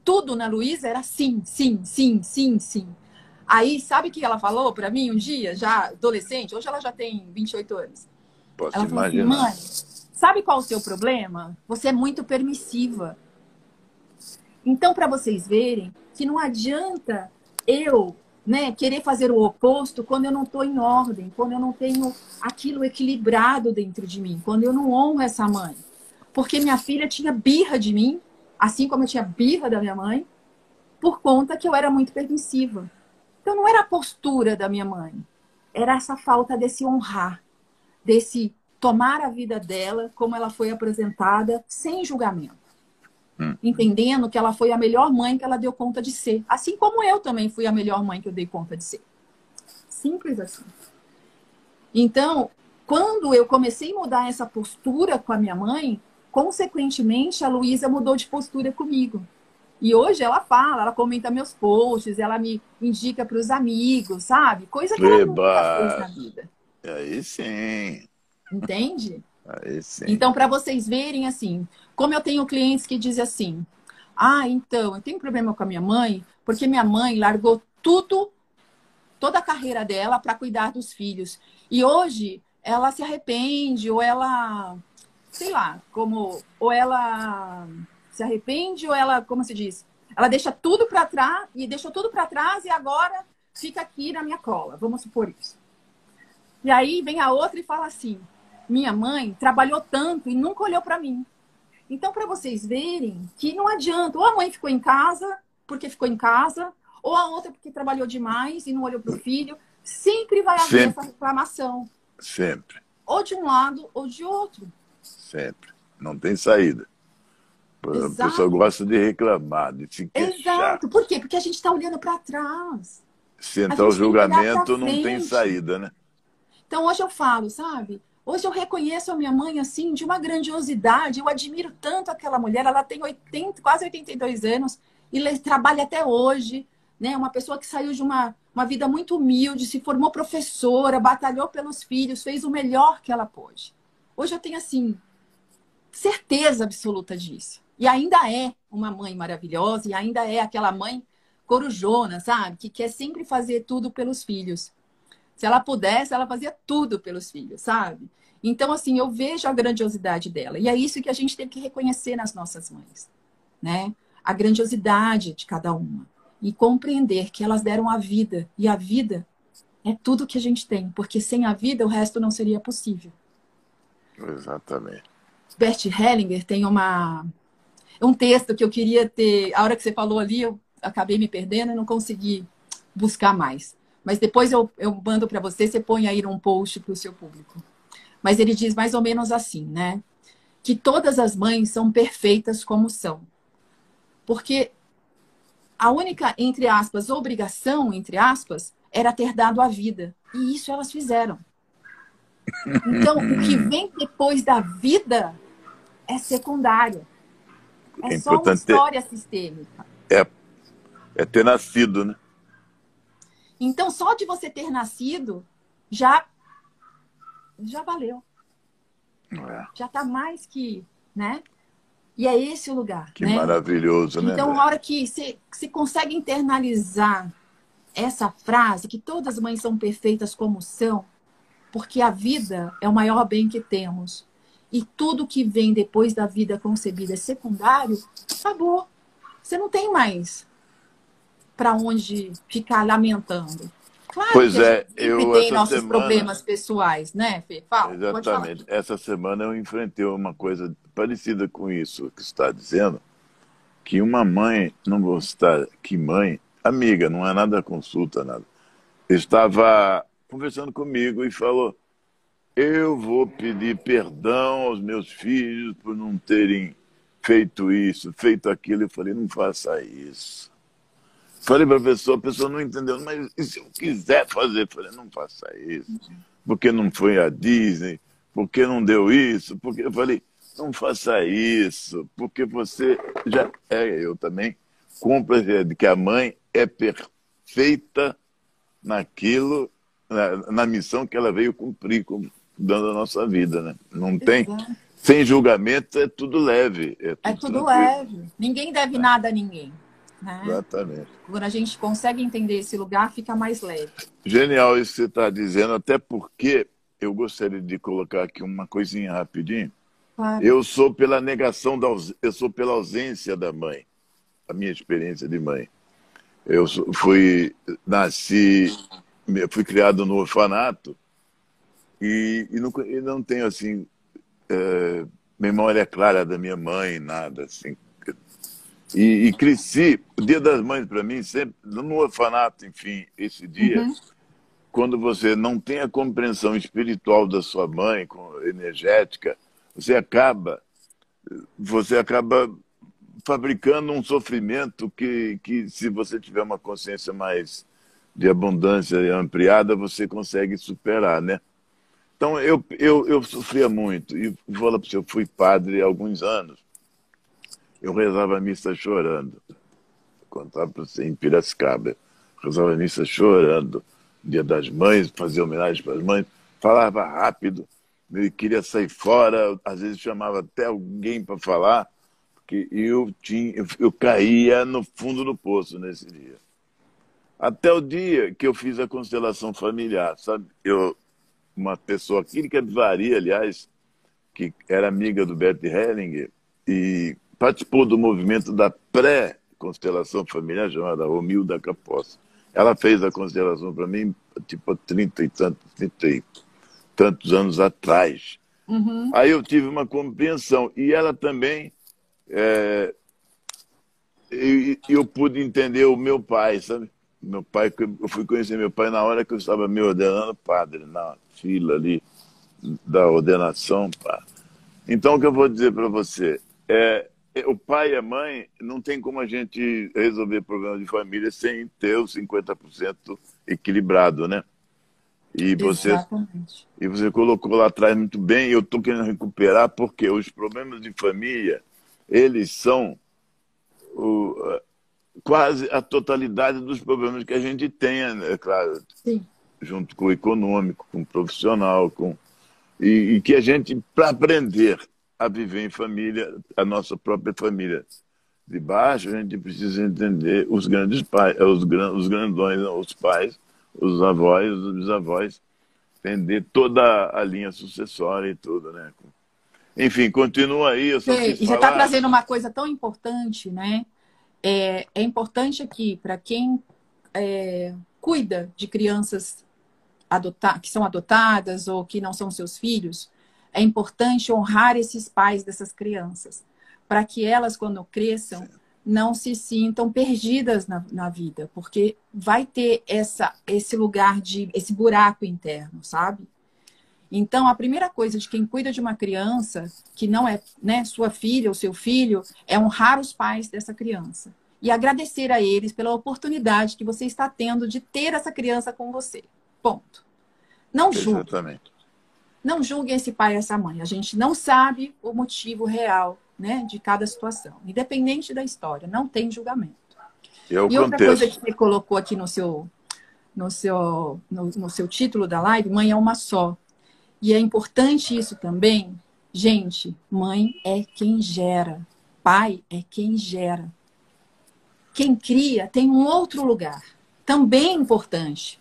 Tudo na Luísa era sim, sim, sim, sim, sim. Aí, sabe o que ela falou para mim um dia, já adolescente? Hoje ela já tem 28 anos. Posso ela imaginar. Falou assim, mãe, sabe qual é o seu problema? Você é muito permissiva. Então, para vocês verem que não adianta eu né, querer fazer o oposto quando eu não estou em ordem, quando eu não tenho aquilo equilibrado dentro de mim, quando eu não honro essa mãe porque minha filha tinha birra de mim, assim como eu tinha birra da minha mãe, por conta que eu era muito permissiva. Então não era a postura da minha mãe, era essa falta desse honrar, desse tomar a vida dela como ela foi apresentada, sem julgamento. Hum. Entendendo que ela foi a melhor mãe que ela deu conta de ser. Assim como eu também fui a melhor mãe que eu dei conta de ser. Simples assim. Então, quando eu comecei a mudar essa postura com a minha mãe, Consequentemente, a Luísa mudou de postura comigo. E hoje ela fala, ela comenta meus posts, ela me indica para os amigos, sabe? Coisa que ela nunca fez na vida. Aí sim. Entende? Aí sim. Então, para vocês verem, assim, como eu tenho clientes que dizem assim: ah, então, eu tenho problema com a minha mãe, porque minha mãe largou tudo, toda a carreira dela para cuidar dos filhos. E hoje ela se arrepende, ou ela sei lá, como ou ela se arrepende ou ela, como se diz, ela deixa tudo para trás e deixou tudo para trás e agora fica aqui na minha cola, vamos supor isso. E aí vem a outra e fala assim: minha mãe trabalhou tanto e nunca olhou para mim. Então, para vocês verem que não adianta, ou a mãe ficou em casa porque ficou em casa, ou a outra porque trabalhou demais e não olhou para o filho, sempre vai haver sempre. essa reclamação. Sempre. Ou de um lado ou de outro. Sempre. Não tem saída. Exato. A pessoa gosta de reclamar, de se queixar. Exato. Por quê? Porque a gente está olhando para trás. Sentar o julgamento não tem saída, né? Então hoje eu falo, sabe? Hoje eu reconheço a minha mãe assim de uma grandiosidade. Eu admiro tanto aquela mulher. Ela tem 80, quase 82 anos e trabalha até hoje. Né? Uma pessoa que saiu de uma, uma vida muito humilde, se formou professora, batalhou pelos filhos, fez o melhor que ela pôde. Hoje eu tenho assim certeza absoluta disso. E ainda é uma mãe maravilhosa e ainda é aquela mãe corujona, sabe? Que quer sempre fazer tudo pelos filhos. Se ela pudesse, ela fazia tudo pelos filhos, sabe? Então, assim, eu vejo a grandiosidade dela. E é isso que a gente tem que reconhecer nas nossas mães, né? A grandiosidade de cada uma. E compreender que elas deram a vida. E a vida é tudo que a gente tem. Porque sem a vida, o resto não seria possível. Exatamente. Bert Hellinger tem uma, um texto que eu queria ter. A hora que você falou ali, eu acabei me perdendo e não consegui buscar mais. Mas depois eu, eu mando para você, você põe aí num post para o seu público. Mas ele diz mais ou menos assim, né? Que todas as mães são perfeitas como são. Porque a única, entre aspas, obrigação, entre aspas, era ter dado a vida. E isso elas fizeram. Então, o que vem depois da vida é secundário. É, é só uma história ter... sistêmica. É, é ter nascido, né? Então, só de você ter nascido, já, já valeu. É. Já está mais que, né? E é esse o lugar. Que né? maravilhoso, né? Então, a hora que você, você consegue internalizar essa frase, que todas as mães são perfeitas como são, porque a vida é o maior bem que temos. E tudo que vem depois da vida concebida é secundário, acabou. Você não tem mais para onde ficar lamentando. Claro pois que é, eu tem nossos semana... problemas pessoais, né, Fê? Fala, Exatamente. Essa semana eu enfrentei uma coisa parecida com isso que está dizendo, que uma mãe não gostar, que mãe, amiga, não é nada consulta, nada, estava conversando comigo e falou: Eu vou pedir perdão aos meus filhos por não terem feito isso, feito aquilo. Eu falei: Não faça isso. Falei para a pessoa, a pessoa não entendeu, mas e se eu quiser fazer? Falei: Não faça isso. Porque não foi a Disney, porque não deu isso, porque eu falei: Não faça isso, porque você já é, eu também compro de que a mãe é perfeita naquilo na, na, missão que ela veio cumprir, dando a nossa vida, né? Não tem. Exato. Sem julgamento é tudo leve. É tudo, é tudo leve. Ninguém deve é. nada a ninguém. Né? Exatamente. Quando a gente consegue entender esse lugar, fica mais leve. Genial isso que você está dizendo, até porque eu gostaria de colocar aqui uma coisinha rapidinho. Claro. Eu sou pela negação da eu sou pela ausência da mãe, a minha experiência de mãe. Eu fui nasci fui criado no orfanato e, e, não, e não tenho, assim, é, memória clara da minha mãe, nada, assim. E, e cresci, o Dia das Mães, para mim, sempre, no orfanato, enfim, esse dia, uhum. quando você não tem a compreensão espiritual da sua mãe, com, energética, você acaba, você acaba fabricando um sofrimento que, que, se você tiver uma consciência mais de abundância ampliada, você consegue superar, né? Então, eu, eu, eu sofria muito. E vou falar para você, eu fui padre há alguns anos. Eu rezava a missa chorando. Você, em Piracicaba. Rezava a missa chorando. Dia das Mães, fazia homenagem para as mães. Falava rápido. Eu queria sair fora. Às vezes chamava até alguém para falar. Porque eu, tinha, eu caía no fundo do poço nesse dia. Até o dia que eu fiz a constelação familiar, sabe? Eu, uma pessoa aqui que varia, aliás, que era amiga do Bert Hellinger e participou do movimento da pré-constelação familiar chamada Romilda Capossa. Ela fez a constelação para mim, tipo, há 30 e tantos, 30 e tantos anos atrás. Uhum. Aí eu tive uma compreensão. E ela também. É, eu, eu pude entender o meu pai, sabe? meu pai, eu fui conhecer meu pai na hora que eu estava me ordenando padre, na fila ali da ordenação. Pá. Então, o que eu vou dizer para você é, é, o pai e a mãe não tem como a gente resolver problemas de família sem ter os 50% equilibrado, né? E você, Exatamente. e você colocou lá atrás muito bem, eu estou querendo recuperar porque os problemas de família, eles são o, quase a totalidade dos problemas que a gente tem, é claro. Sim. Junto com o econômico, com o profissional, com e, e que a gente, para aprender a viver em família, a nossa própria família de baixo, a gente precisa entender os grandes pais, os, os grandões, os pais, os avós, os bisavós, entender toda a linha sucessória e tudo, né? Enfim, continua aí. Eu só e você está trazendo uma coisa tão importante, né? É, é importante aqui para quem é, cuida de crianças adotar, que são adotadas ou que não são seus filhos, é importante honrar esses pais dessas crianças, para que elas, quando cresçam, não se sintam perdidas na, na vida, porque vai ter essa, esse lugar de esse buraco interno, sabe? Então, a primeira coisa de quem cuida de uma criança, que não é né, sua filha ou seu filho, é honrar os pais dessa criança. E agradecer a eles pela oportunidade que você está tendo de ter essa criança com você. Ponto. Não julgue. Exatamente. Não julguem esse pai e essa mãe. A gente não sabe o motivo real né, de cada situação. Independente da história, não tem julgamento. E, é e outra coisa que você colocou aqui no seu, no seu, no, no seu título da live, mãe é uma só. E é importante isso também. Gente, mãe é quem gera, pai é quem gera. Quem cria tem um outro lugar, também importante.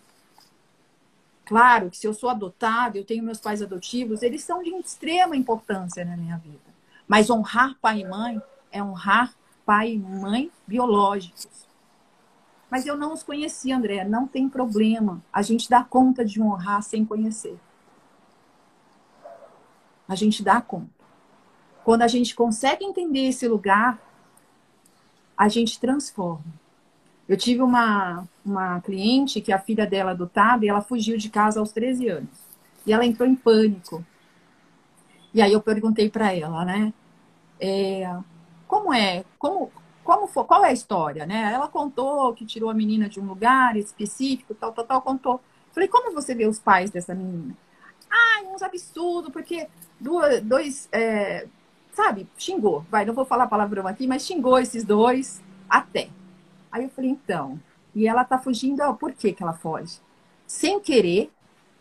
Claro que se eu sou adotada, eu tenho meus pais adotivos, eles são de extrema importância na minha vida. Mas honrar pai e mãe é honrar pai e mãe biológicos. Mas eu não os conhecia, André, não tem problema. A gente dá conta de honrar sem conhecer. A gente dá conta. Quando a gente consegue entender esse lugar, a gente transforma. Eu tive uma, uma cliente que a filha dela adotada e ela fugiu de casa aos 13 anos. E ela entrou em pânico. E aí eu perguntei para ela, né? É, como é? Como, como foi, qual é a história, né? Ela contou que tirou a menina de um lugar específico, tal, tal, tal, contou. Falei, como você vê os pais dessa menina? Ai, uns absurdos, porque duas, dois, é, sabe, xingou. Vai, não vou falar palavrão aqui, mas xingou esses dois até. Aí eu falei, então, e ela tá fugindo, ó, por que que ela foge? Sem querer,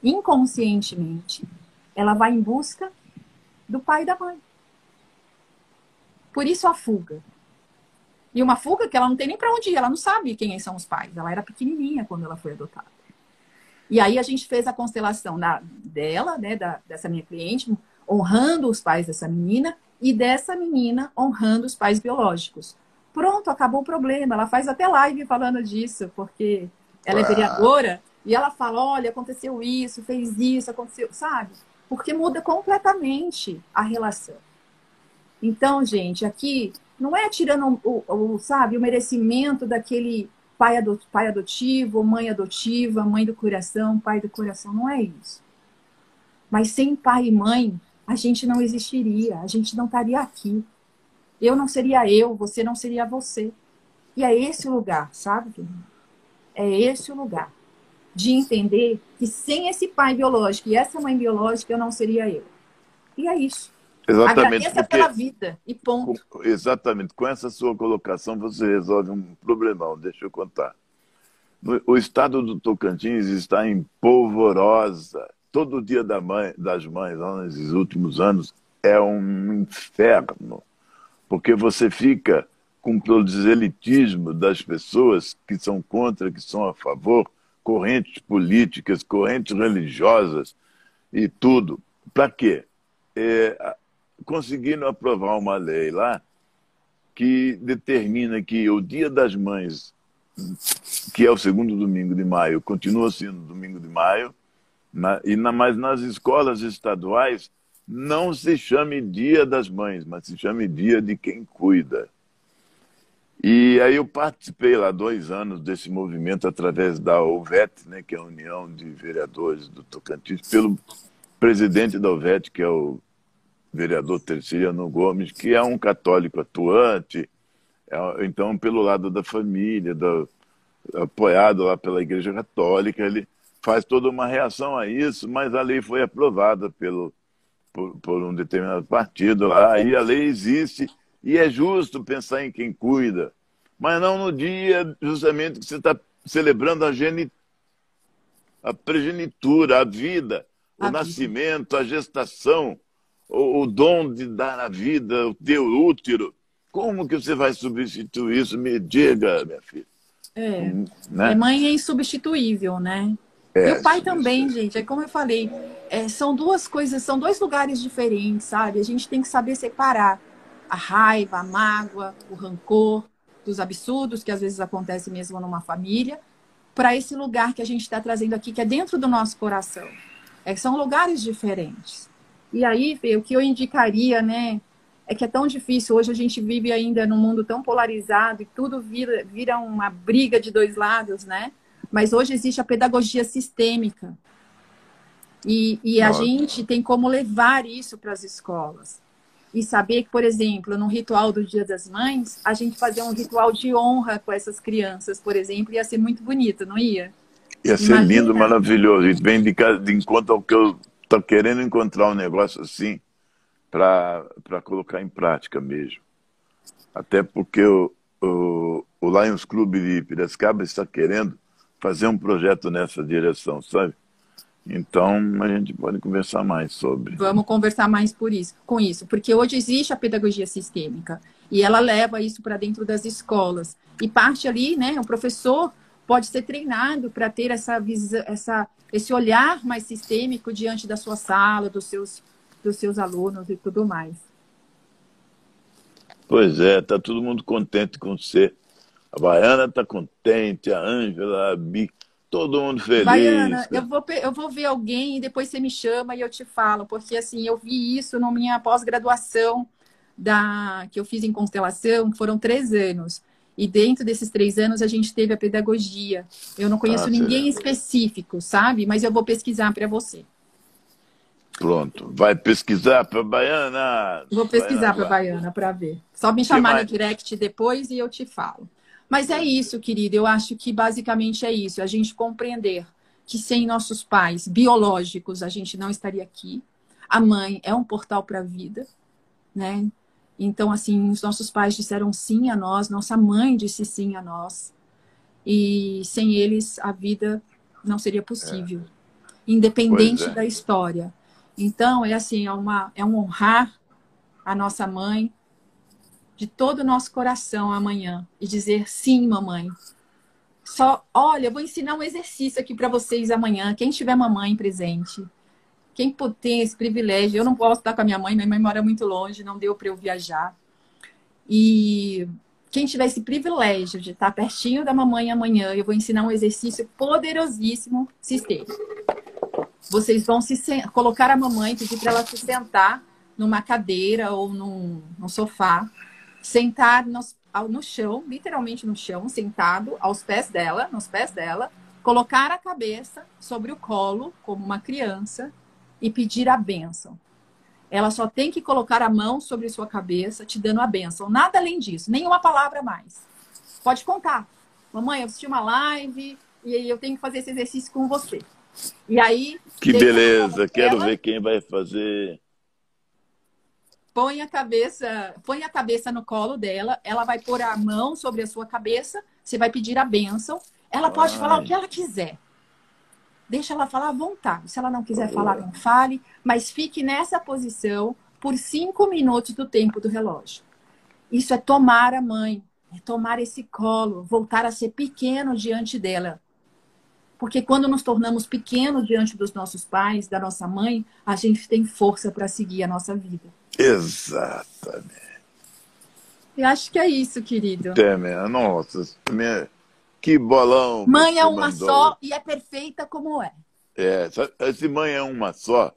inconscientemente, ela vai em busca do pai e da mãe. Por isso a fuga. E uma fuga que ela não tem nem para onde ir, ela não sabe quem são os pais. Ela era pequenininha quando ela foi adotada. E aí a gente fez a constelação da, dela, né, da, dessa minha cliente, honrando os pais dessa menina e dessa menina honrando os pais biológicos. Pronto, acabou o problema. Ela faz até live falando disso, porque ela é vereadora e ela fala: olha, aconteceu isso, fez isso, aconteceu, sabe? Porque muda completamente a relação. Então, gente, aqui não é tirando o, o, sabe, o merecimento daquele pai, adot, pai adotivo, mãe adotiva, mãe do coração, pai do coração, não é isso. Mas sem pai e mãe, a gente não existiria, a gente não estaria aqui. Eu não seria eu, você não seria você. E é esse o lugar, sabe? É esse o lugar de entender que sem esse pai biológico e essa mãe biológica eu não seria eu. E é isso. Exatamente. Agradeça porque, pela vida e ponto. Com, exatamente. Com essa sua colocação você resolve um problemão. Deixa eu contar. O estado do Tocantins está em polvorosa. Todo dia da mãe, das mães, nesses últimos anos, é um inferno porque você fica com proselitismo das pessoas que são contra, que são a favor, correntes políticas, correntes religiosas e tudo. Para quê? É, conseguiram aprovar uma lei lá que determina que o Dia das Mães, que é o segundo domingo de maio, continua sendo domingo de maio, na, e na, mas nas escolas estaduais não se chame Dia das Mães, mas se chame Dia de quem cuida. E aí eu participei lá dois anos desse movimento através da UVET, né, que é a União de Vereadores do Tocantins, pelo presidente da UVET, que é o vereador Terceiriano Gomes, que é um católico atuante, é, então pelo lado da família, do, apoiado lá pela Igreja Católica, ele faz toda uma reação a isso, mas a lei foi aprovada pelo por, por um determinado partido lá, aí a lei existe e é justo pensar em quem cuida, mas não no dia justamente que você está celebrando a, geni... a progenitura, a vida, o a nascimento, vida. a gestação, o, o, dom de dar a vida, o teu útero. Como que você vai substituir isso? Me diga, minha filha. É, né? mãe é insubstituível, né? É, o pai também, gente. É como eu falei, é, são duas coisas, são dois lugares diferentes, sabe? A gente tem que saber separar a raiva, a mágoa, o rancor dos absurdos que às vezes acontecem mesmo numa família, para esse lugar que a gente está trazendo aqui, que é dentro do nosso coração. É, são lugares diferentes. E aí, Fê, o que eu indicaria, né? É que é tão difícil. Hoje a gente vive ainda num mundo tão polarizado e tudo vira, vira uma briga de dois lados, né? Mas hoje existe a pedagogia sistêmica. E, e a gente tem como levar isso para as escolas. E saber que, por exemplo, no ritual do Dia das Mães, a gente fazer um ritual de honra com essas crianças, por exemplo, ia ser muito bonito, não ia? Ia ser Imagina. lindo, maravilhoso. E bem de, de encontro ao que eu tá querendo encontrar um negócio assim para colocar em prática mesmo. Até porque o, o, o Lions Club de Piracicaba está querendo fazer um projeto nessa direção, sabe? Então a gente pode conversar mais sobre. Vamos conversar mais por isso, com isso, porque hoje existe a pedagogia sistêmica e ela leva isso para dentro das escolas e parte ali, né? O professor pode ser treinado para ter essa essa, esse olhar mais sistêmico diante da sua sala, dos seus, dos seus alunos e tudo mais. Pois é, tá todo mundo contente com você. A Baiana está contente, a Ângela, a Bi, todo mundo feliz. Baiana, eu vou, eu vou ver alguém e depois você me chama e eu te falo, porque assim, eu vi isso na minha pós-graduação da que eu fiz em constelação, foram três anos. E dentro desses três anos a gente teve a pedagogia. Eu não conheço ah, ninguém específico, sabe? Mas eu vou pesquisar para você. Pronto. Vai pesquisar para Baiana. Vou pesquisar para Baiana para ver. Só me chamar no direct depois e eu te falo. Mas é isso, querida. Eu acho que basicamente é isso. A gente compreender que sem nossos pais biológicos a gente não estaria aqui. A mãe é um portal para a vida, né? Então, assim, os nossos pais disseram sim a nós, nossa mãe disse sim a nós. E sem eles a vida não seria possível, é. independente é. da história. Então, é assim, é, uma, é um honrar a nossa mãe de todo o nosso coração amanhã e dizer sim, mamãe. Só, olha, eu vou ensinar um exercício aqui para vocês amanhã. Quem tiver mamãe presente, quem tem esse privilégio, eu não posso estar com a minha mãe, minha mãe mora muito longe, não deu para eu viajar. E quem tiver esse privilégio de estar pertinho da mamãe amanhã, eu vou ensinar um exercício poderosíssimo sistêmico. Vocês vão se colocar a mamãe, pedir para ela se sentar numa cadeira ou num, num sofá, sentar no, no chão, literalmente no chão, sentado aos pés dela, nos pés dela, colocar a cabeça sobre o colo, como uma criança, e pedir a bênção. Ela só tem que colocar a mão sobre sua cabeça, te dando a bênção. Nada além disso, nenhuma palavra mais. Pode contar. Mamãe, eu assisti uma live e eu tenho que fazer esse exercício com você. E aí. Que beleza, quero ver quem vai fazer. Põe a cabeça, põe a cabeça no colo dela, ela vai pôr a mão sobre a sua cabeça, você vai pedir a bênção. Ela pode Ai. falar o que ela quiser. Deixa ela falar à vontade. Se ela não quiser falar, não fale, mas fique nessa posição por cinco minutos do tempo do relógio. Isso é tomar a mãe, é tomar esse colo, voltar a ser pequeno diante dela. Porque quando nos tornamos pequenos diante dos nossos pais, da nossa mãe, a gente tem força para seguir a nossa vida. Exatamente. Eu acho que é isso, querido. É, nossa, minha... que bolão. Mãe é uma mandou. só e é perfeita como é. É, esse mãe é uma só.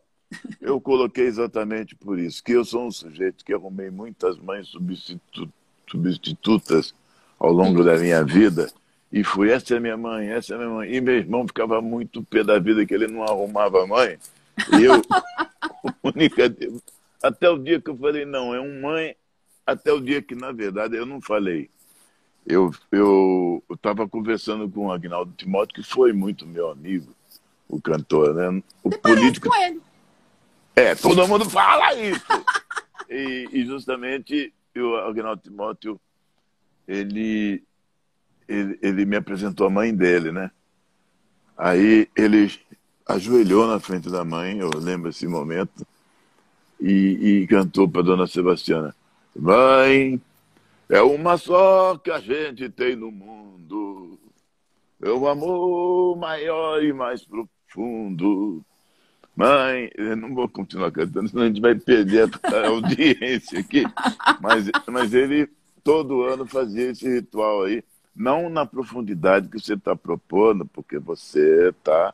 Eu coloquei exatamente por isso, que eu sou um sujeito que arrumei muitas mães substitu... substitutas ao longo da minha vida e fui, essa é minha mãe, essa é minha mãe. E meu irmão ficava muito pé da vida que ele não arrumava mãe. E eu, (laughs) única, até o dia que eu falei, não, é um mãe, até o dia que, na verdade, eu não falei. Eu eu estava conversando com o Agnaldo Timóteo, que foi muito meu amigo, o cantor, né? O Você político. Com ele. É, todo mundo fala isso. (laughs) e, e justamente o Agnaldo Timóteo, ele ele, ele me apresentou a mãe dele, né? Aí ele ajoelhou na frente da mãe, eu lembro esse momento, e, e cantou para Dona Sebastiana: Mãe, é uma só que a gente tem no mundo, é o amor maior e mais profundo. Mãe, eu não vou continuar cantando, senão a gente vai perder a (laughs) audiência aqui. Mas, mas ele todo ano fazia esse ritual aí não na profundidade que você está propondo, porque você está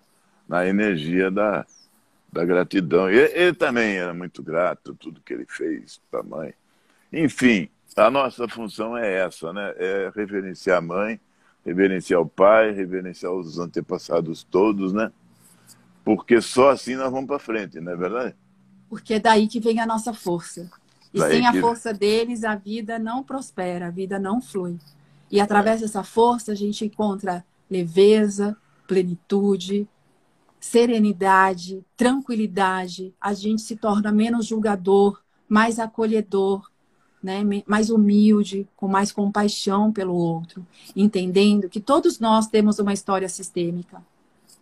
na energia da, da gratidão. Ele, ele, também era muito grato, tudo que ele fez para a mãe. Enfim, a nossa função é essa, né? É reverenciar a mãe, reverenciar o pai, reverenciar os antepassados todos, né? Porque só assim nós vamos para frente, não é verdade? Porque é daí que vem a nossa força. E daí sem a força deles, a vida não prospera, a vida não flui. E através dessa força a gente encontra leveza, plenitude, serenidade, tranquilidade, a gente se torna menos julgador, mais acolhedor, né, mais humilde, com mais compaixão pelo outro, entendendo que todos nós temos uma história sistêmica.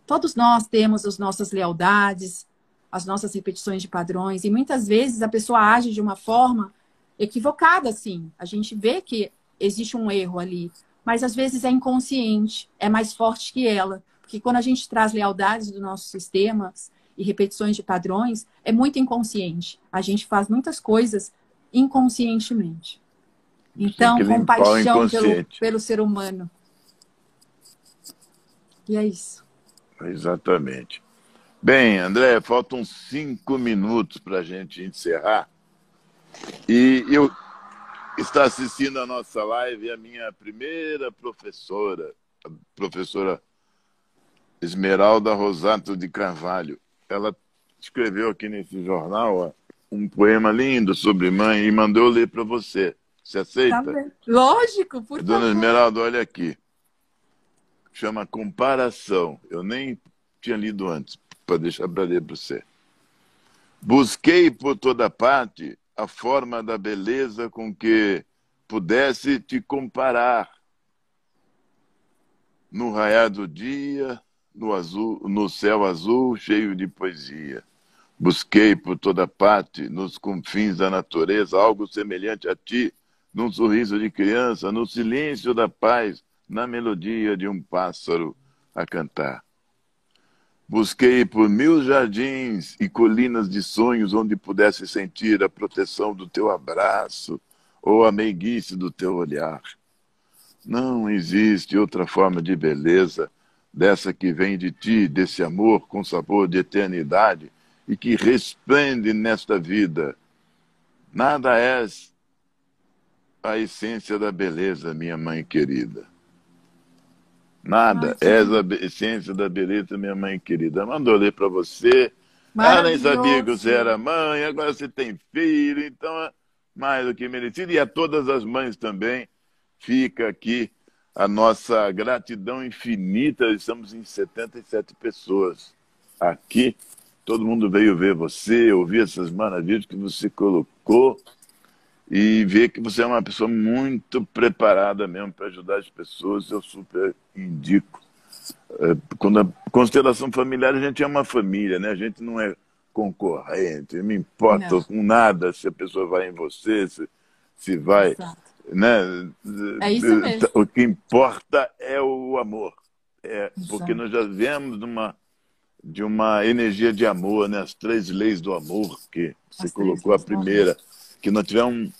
Todos nós temos as nossas lealdades, as nossas repetições de padrões, e muitas vezes a pessoa age de uma forma equivocada, assim. A gente vê que existe um erro ali, mas às vezes é inconsciente, é mais forte que ela. Porque quando a gente traz lealdades do nosso sistema e repetições de padrões, é muito inconsciente. A gente faz muitas coisas inconscientemente. Então, compaixão pelo, pelo ser humano. E é isso. Exatamente. Bem, André, faltam cinco minutos para a gente encerrar. E eu está assistindo a nossa live a minha primeira professora, a professora Esmeralda Rosato de Carvalho. Ela escreveu aqui nesse jornal ó, um poema lindo sobre mãe e mandou ler para você. Você aceita? Tá Lógico, por Dona favor. Esmeralda, olha aqui. Chama Comparação. Eu nem tinha lido antes, para deixar para ler para você. Busquei por toda parte a forma da beleza com que pudesse te comparar. No raiar do dia, no, azul, no céu azul cheio de poesia. Busquei por toda parte, nos confins da natureza, algo semelhante a ti, num sorriso de criança, no silêncio da paz, na melodia de um pássaro a cantar. Busquei por mil jardins e colinas de sonhos onde pudesse sentir a proteção do teu abraço ou a meiguice do teu olhar. Não existe outra forma de beleza dessa que vem de ti, desse amor com sabor de eternidade e que resplende nesta vida. Nada és a essência da beleza, minha mãe querida. Nada. És a essência da beleza, minha mãe querida. Mandou ler para você. Nem sabia que você era mãe, agora você tem filho, então é mais do que merecido. E a todas as mães também, fica aqui a nossa gratidão infinita. Estamos em 77 pessoas aqui. Todo mundo veio ver você, ouvir essas maravilhas que você colocou e ver que você é uma pessoa muito preparada mesmo para ajudar as pessoas. Eu super indico. É, quando a constelação familiar, a gente é uma família, né? A gente não é concorrente, não me importa não. com nada se a pessoa vai em você, se, se vai. Exato né? É isso mesmo. O que importa é o amor. É, porque nós já vemos de uma, de uma energia de amor, né? as três leis do amor, que você As colocou a primeira, que nós tivemos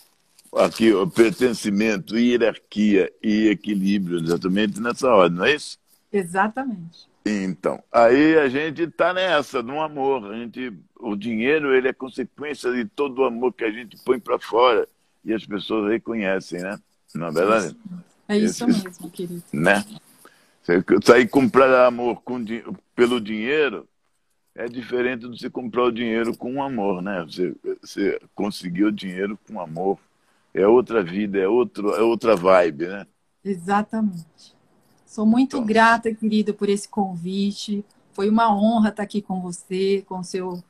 aqui o pertencimento, hierarquia e equilíbrio, exatamente nessa ordem, não é isso? Exatamente. Então, aí a gente está nessa, no amor. A gente, o dinheiro ele é consequência de todo o amor que a gente põe para fora e as pessoas reconhecem, né? Não é verdade? É isso mesmo, querido. Né? Sair comprar amor com, pelo dinheiro é diferente de você comprar o dinheiro com amor, né? Você, você conseguir o dinheiro com amor. É outra vida, é, outro, é outra vibe, né? Exatamente. Sou muito então, grata, querido, por esse convite. Foi uma honra estar aqui com você, com o seu,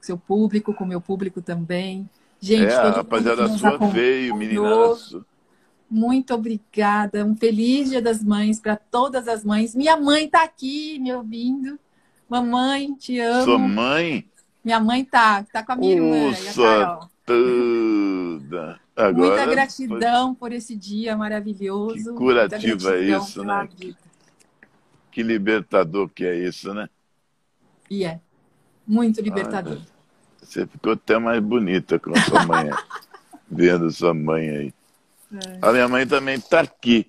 seu público, com o meu público também. Gente, é, a rapaziada sua veio, meninaço. Muito obrigada. Um feliz Dia das Mães para todas as mães. Minha mãe está aqui me ouvindo. Mamãe, te amo. Sua mãe? Minha mãe tá, tá com a minha irmã, a Carol. Toda. Agora, Muita gratidão foi... por esse dia maravilhoso. Que curativo é isso, né? Que, que libertador que é isso, né? E é. Muito libertador. Ah, você ficou até mais bonita com a sua mãe, (laughs) vendo sua mãe aí. É. A minha mãe também está aqui.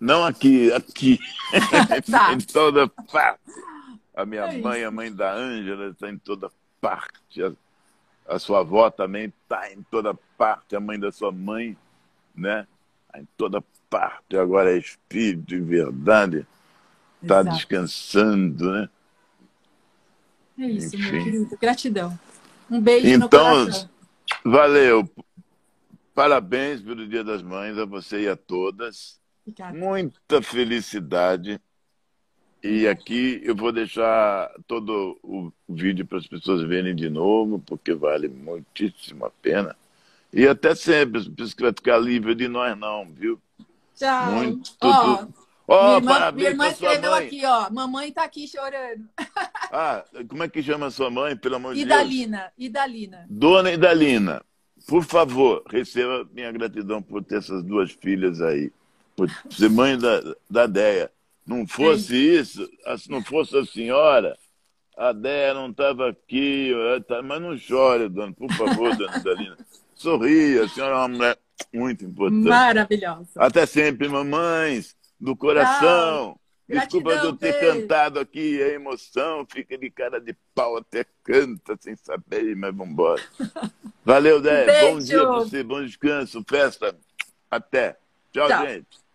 Não aqui, aqui. (laughs) tá. em toda parte. A minha é mãe, isso. a mãe da Ângela, está em toda parte. A, a sua avó também está em toda parte. A mãe da sua mãe, né? Tá em toda parte. Agora é espírito de verdade. Está descansando, né? É isso, Enfim. meu querido. Gratidão. Um beijo então. Valeu. Parabéns pelo Dia das Mães a você e a todas. Obrigada. Muita felicidade E aqui eu vou deixar todo o vídeo para as pessoas verem de novo, porque vale muitíssimo a pena. E até sempre, você vai ficar livre de nós não, viu? Tchau. Muito, tu... oh, minha irmã, minha irmã escreveu aqui, ó. Mamãe tá aqui chorando. (laughs) Ah, como é que chama sua mãe, pelo amor de Deus? Idalina, Idalina. Dona Idalina, por favor, receba minha gratidão por ter essas duas filhas aí. Por ser mãe da, da Deia. Não fosse é isso, se não fosse a senhora, a Deia não estava aqui. Tá, mas não chore, dona, por favor, dona Idalina. Sorria, a senhora é uma mulher muito importante. Maravilhosa. Até sempre, mamães, do coração. Desculpa eu ter cantado aqui, a emoção, fica de cara de pau, até canta sem saber, mas vambora. Valeu, Dé. (laughs) Bom dia pra você, bom descanso, festa. Até. Tchau, Tchau. gente.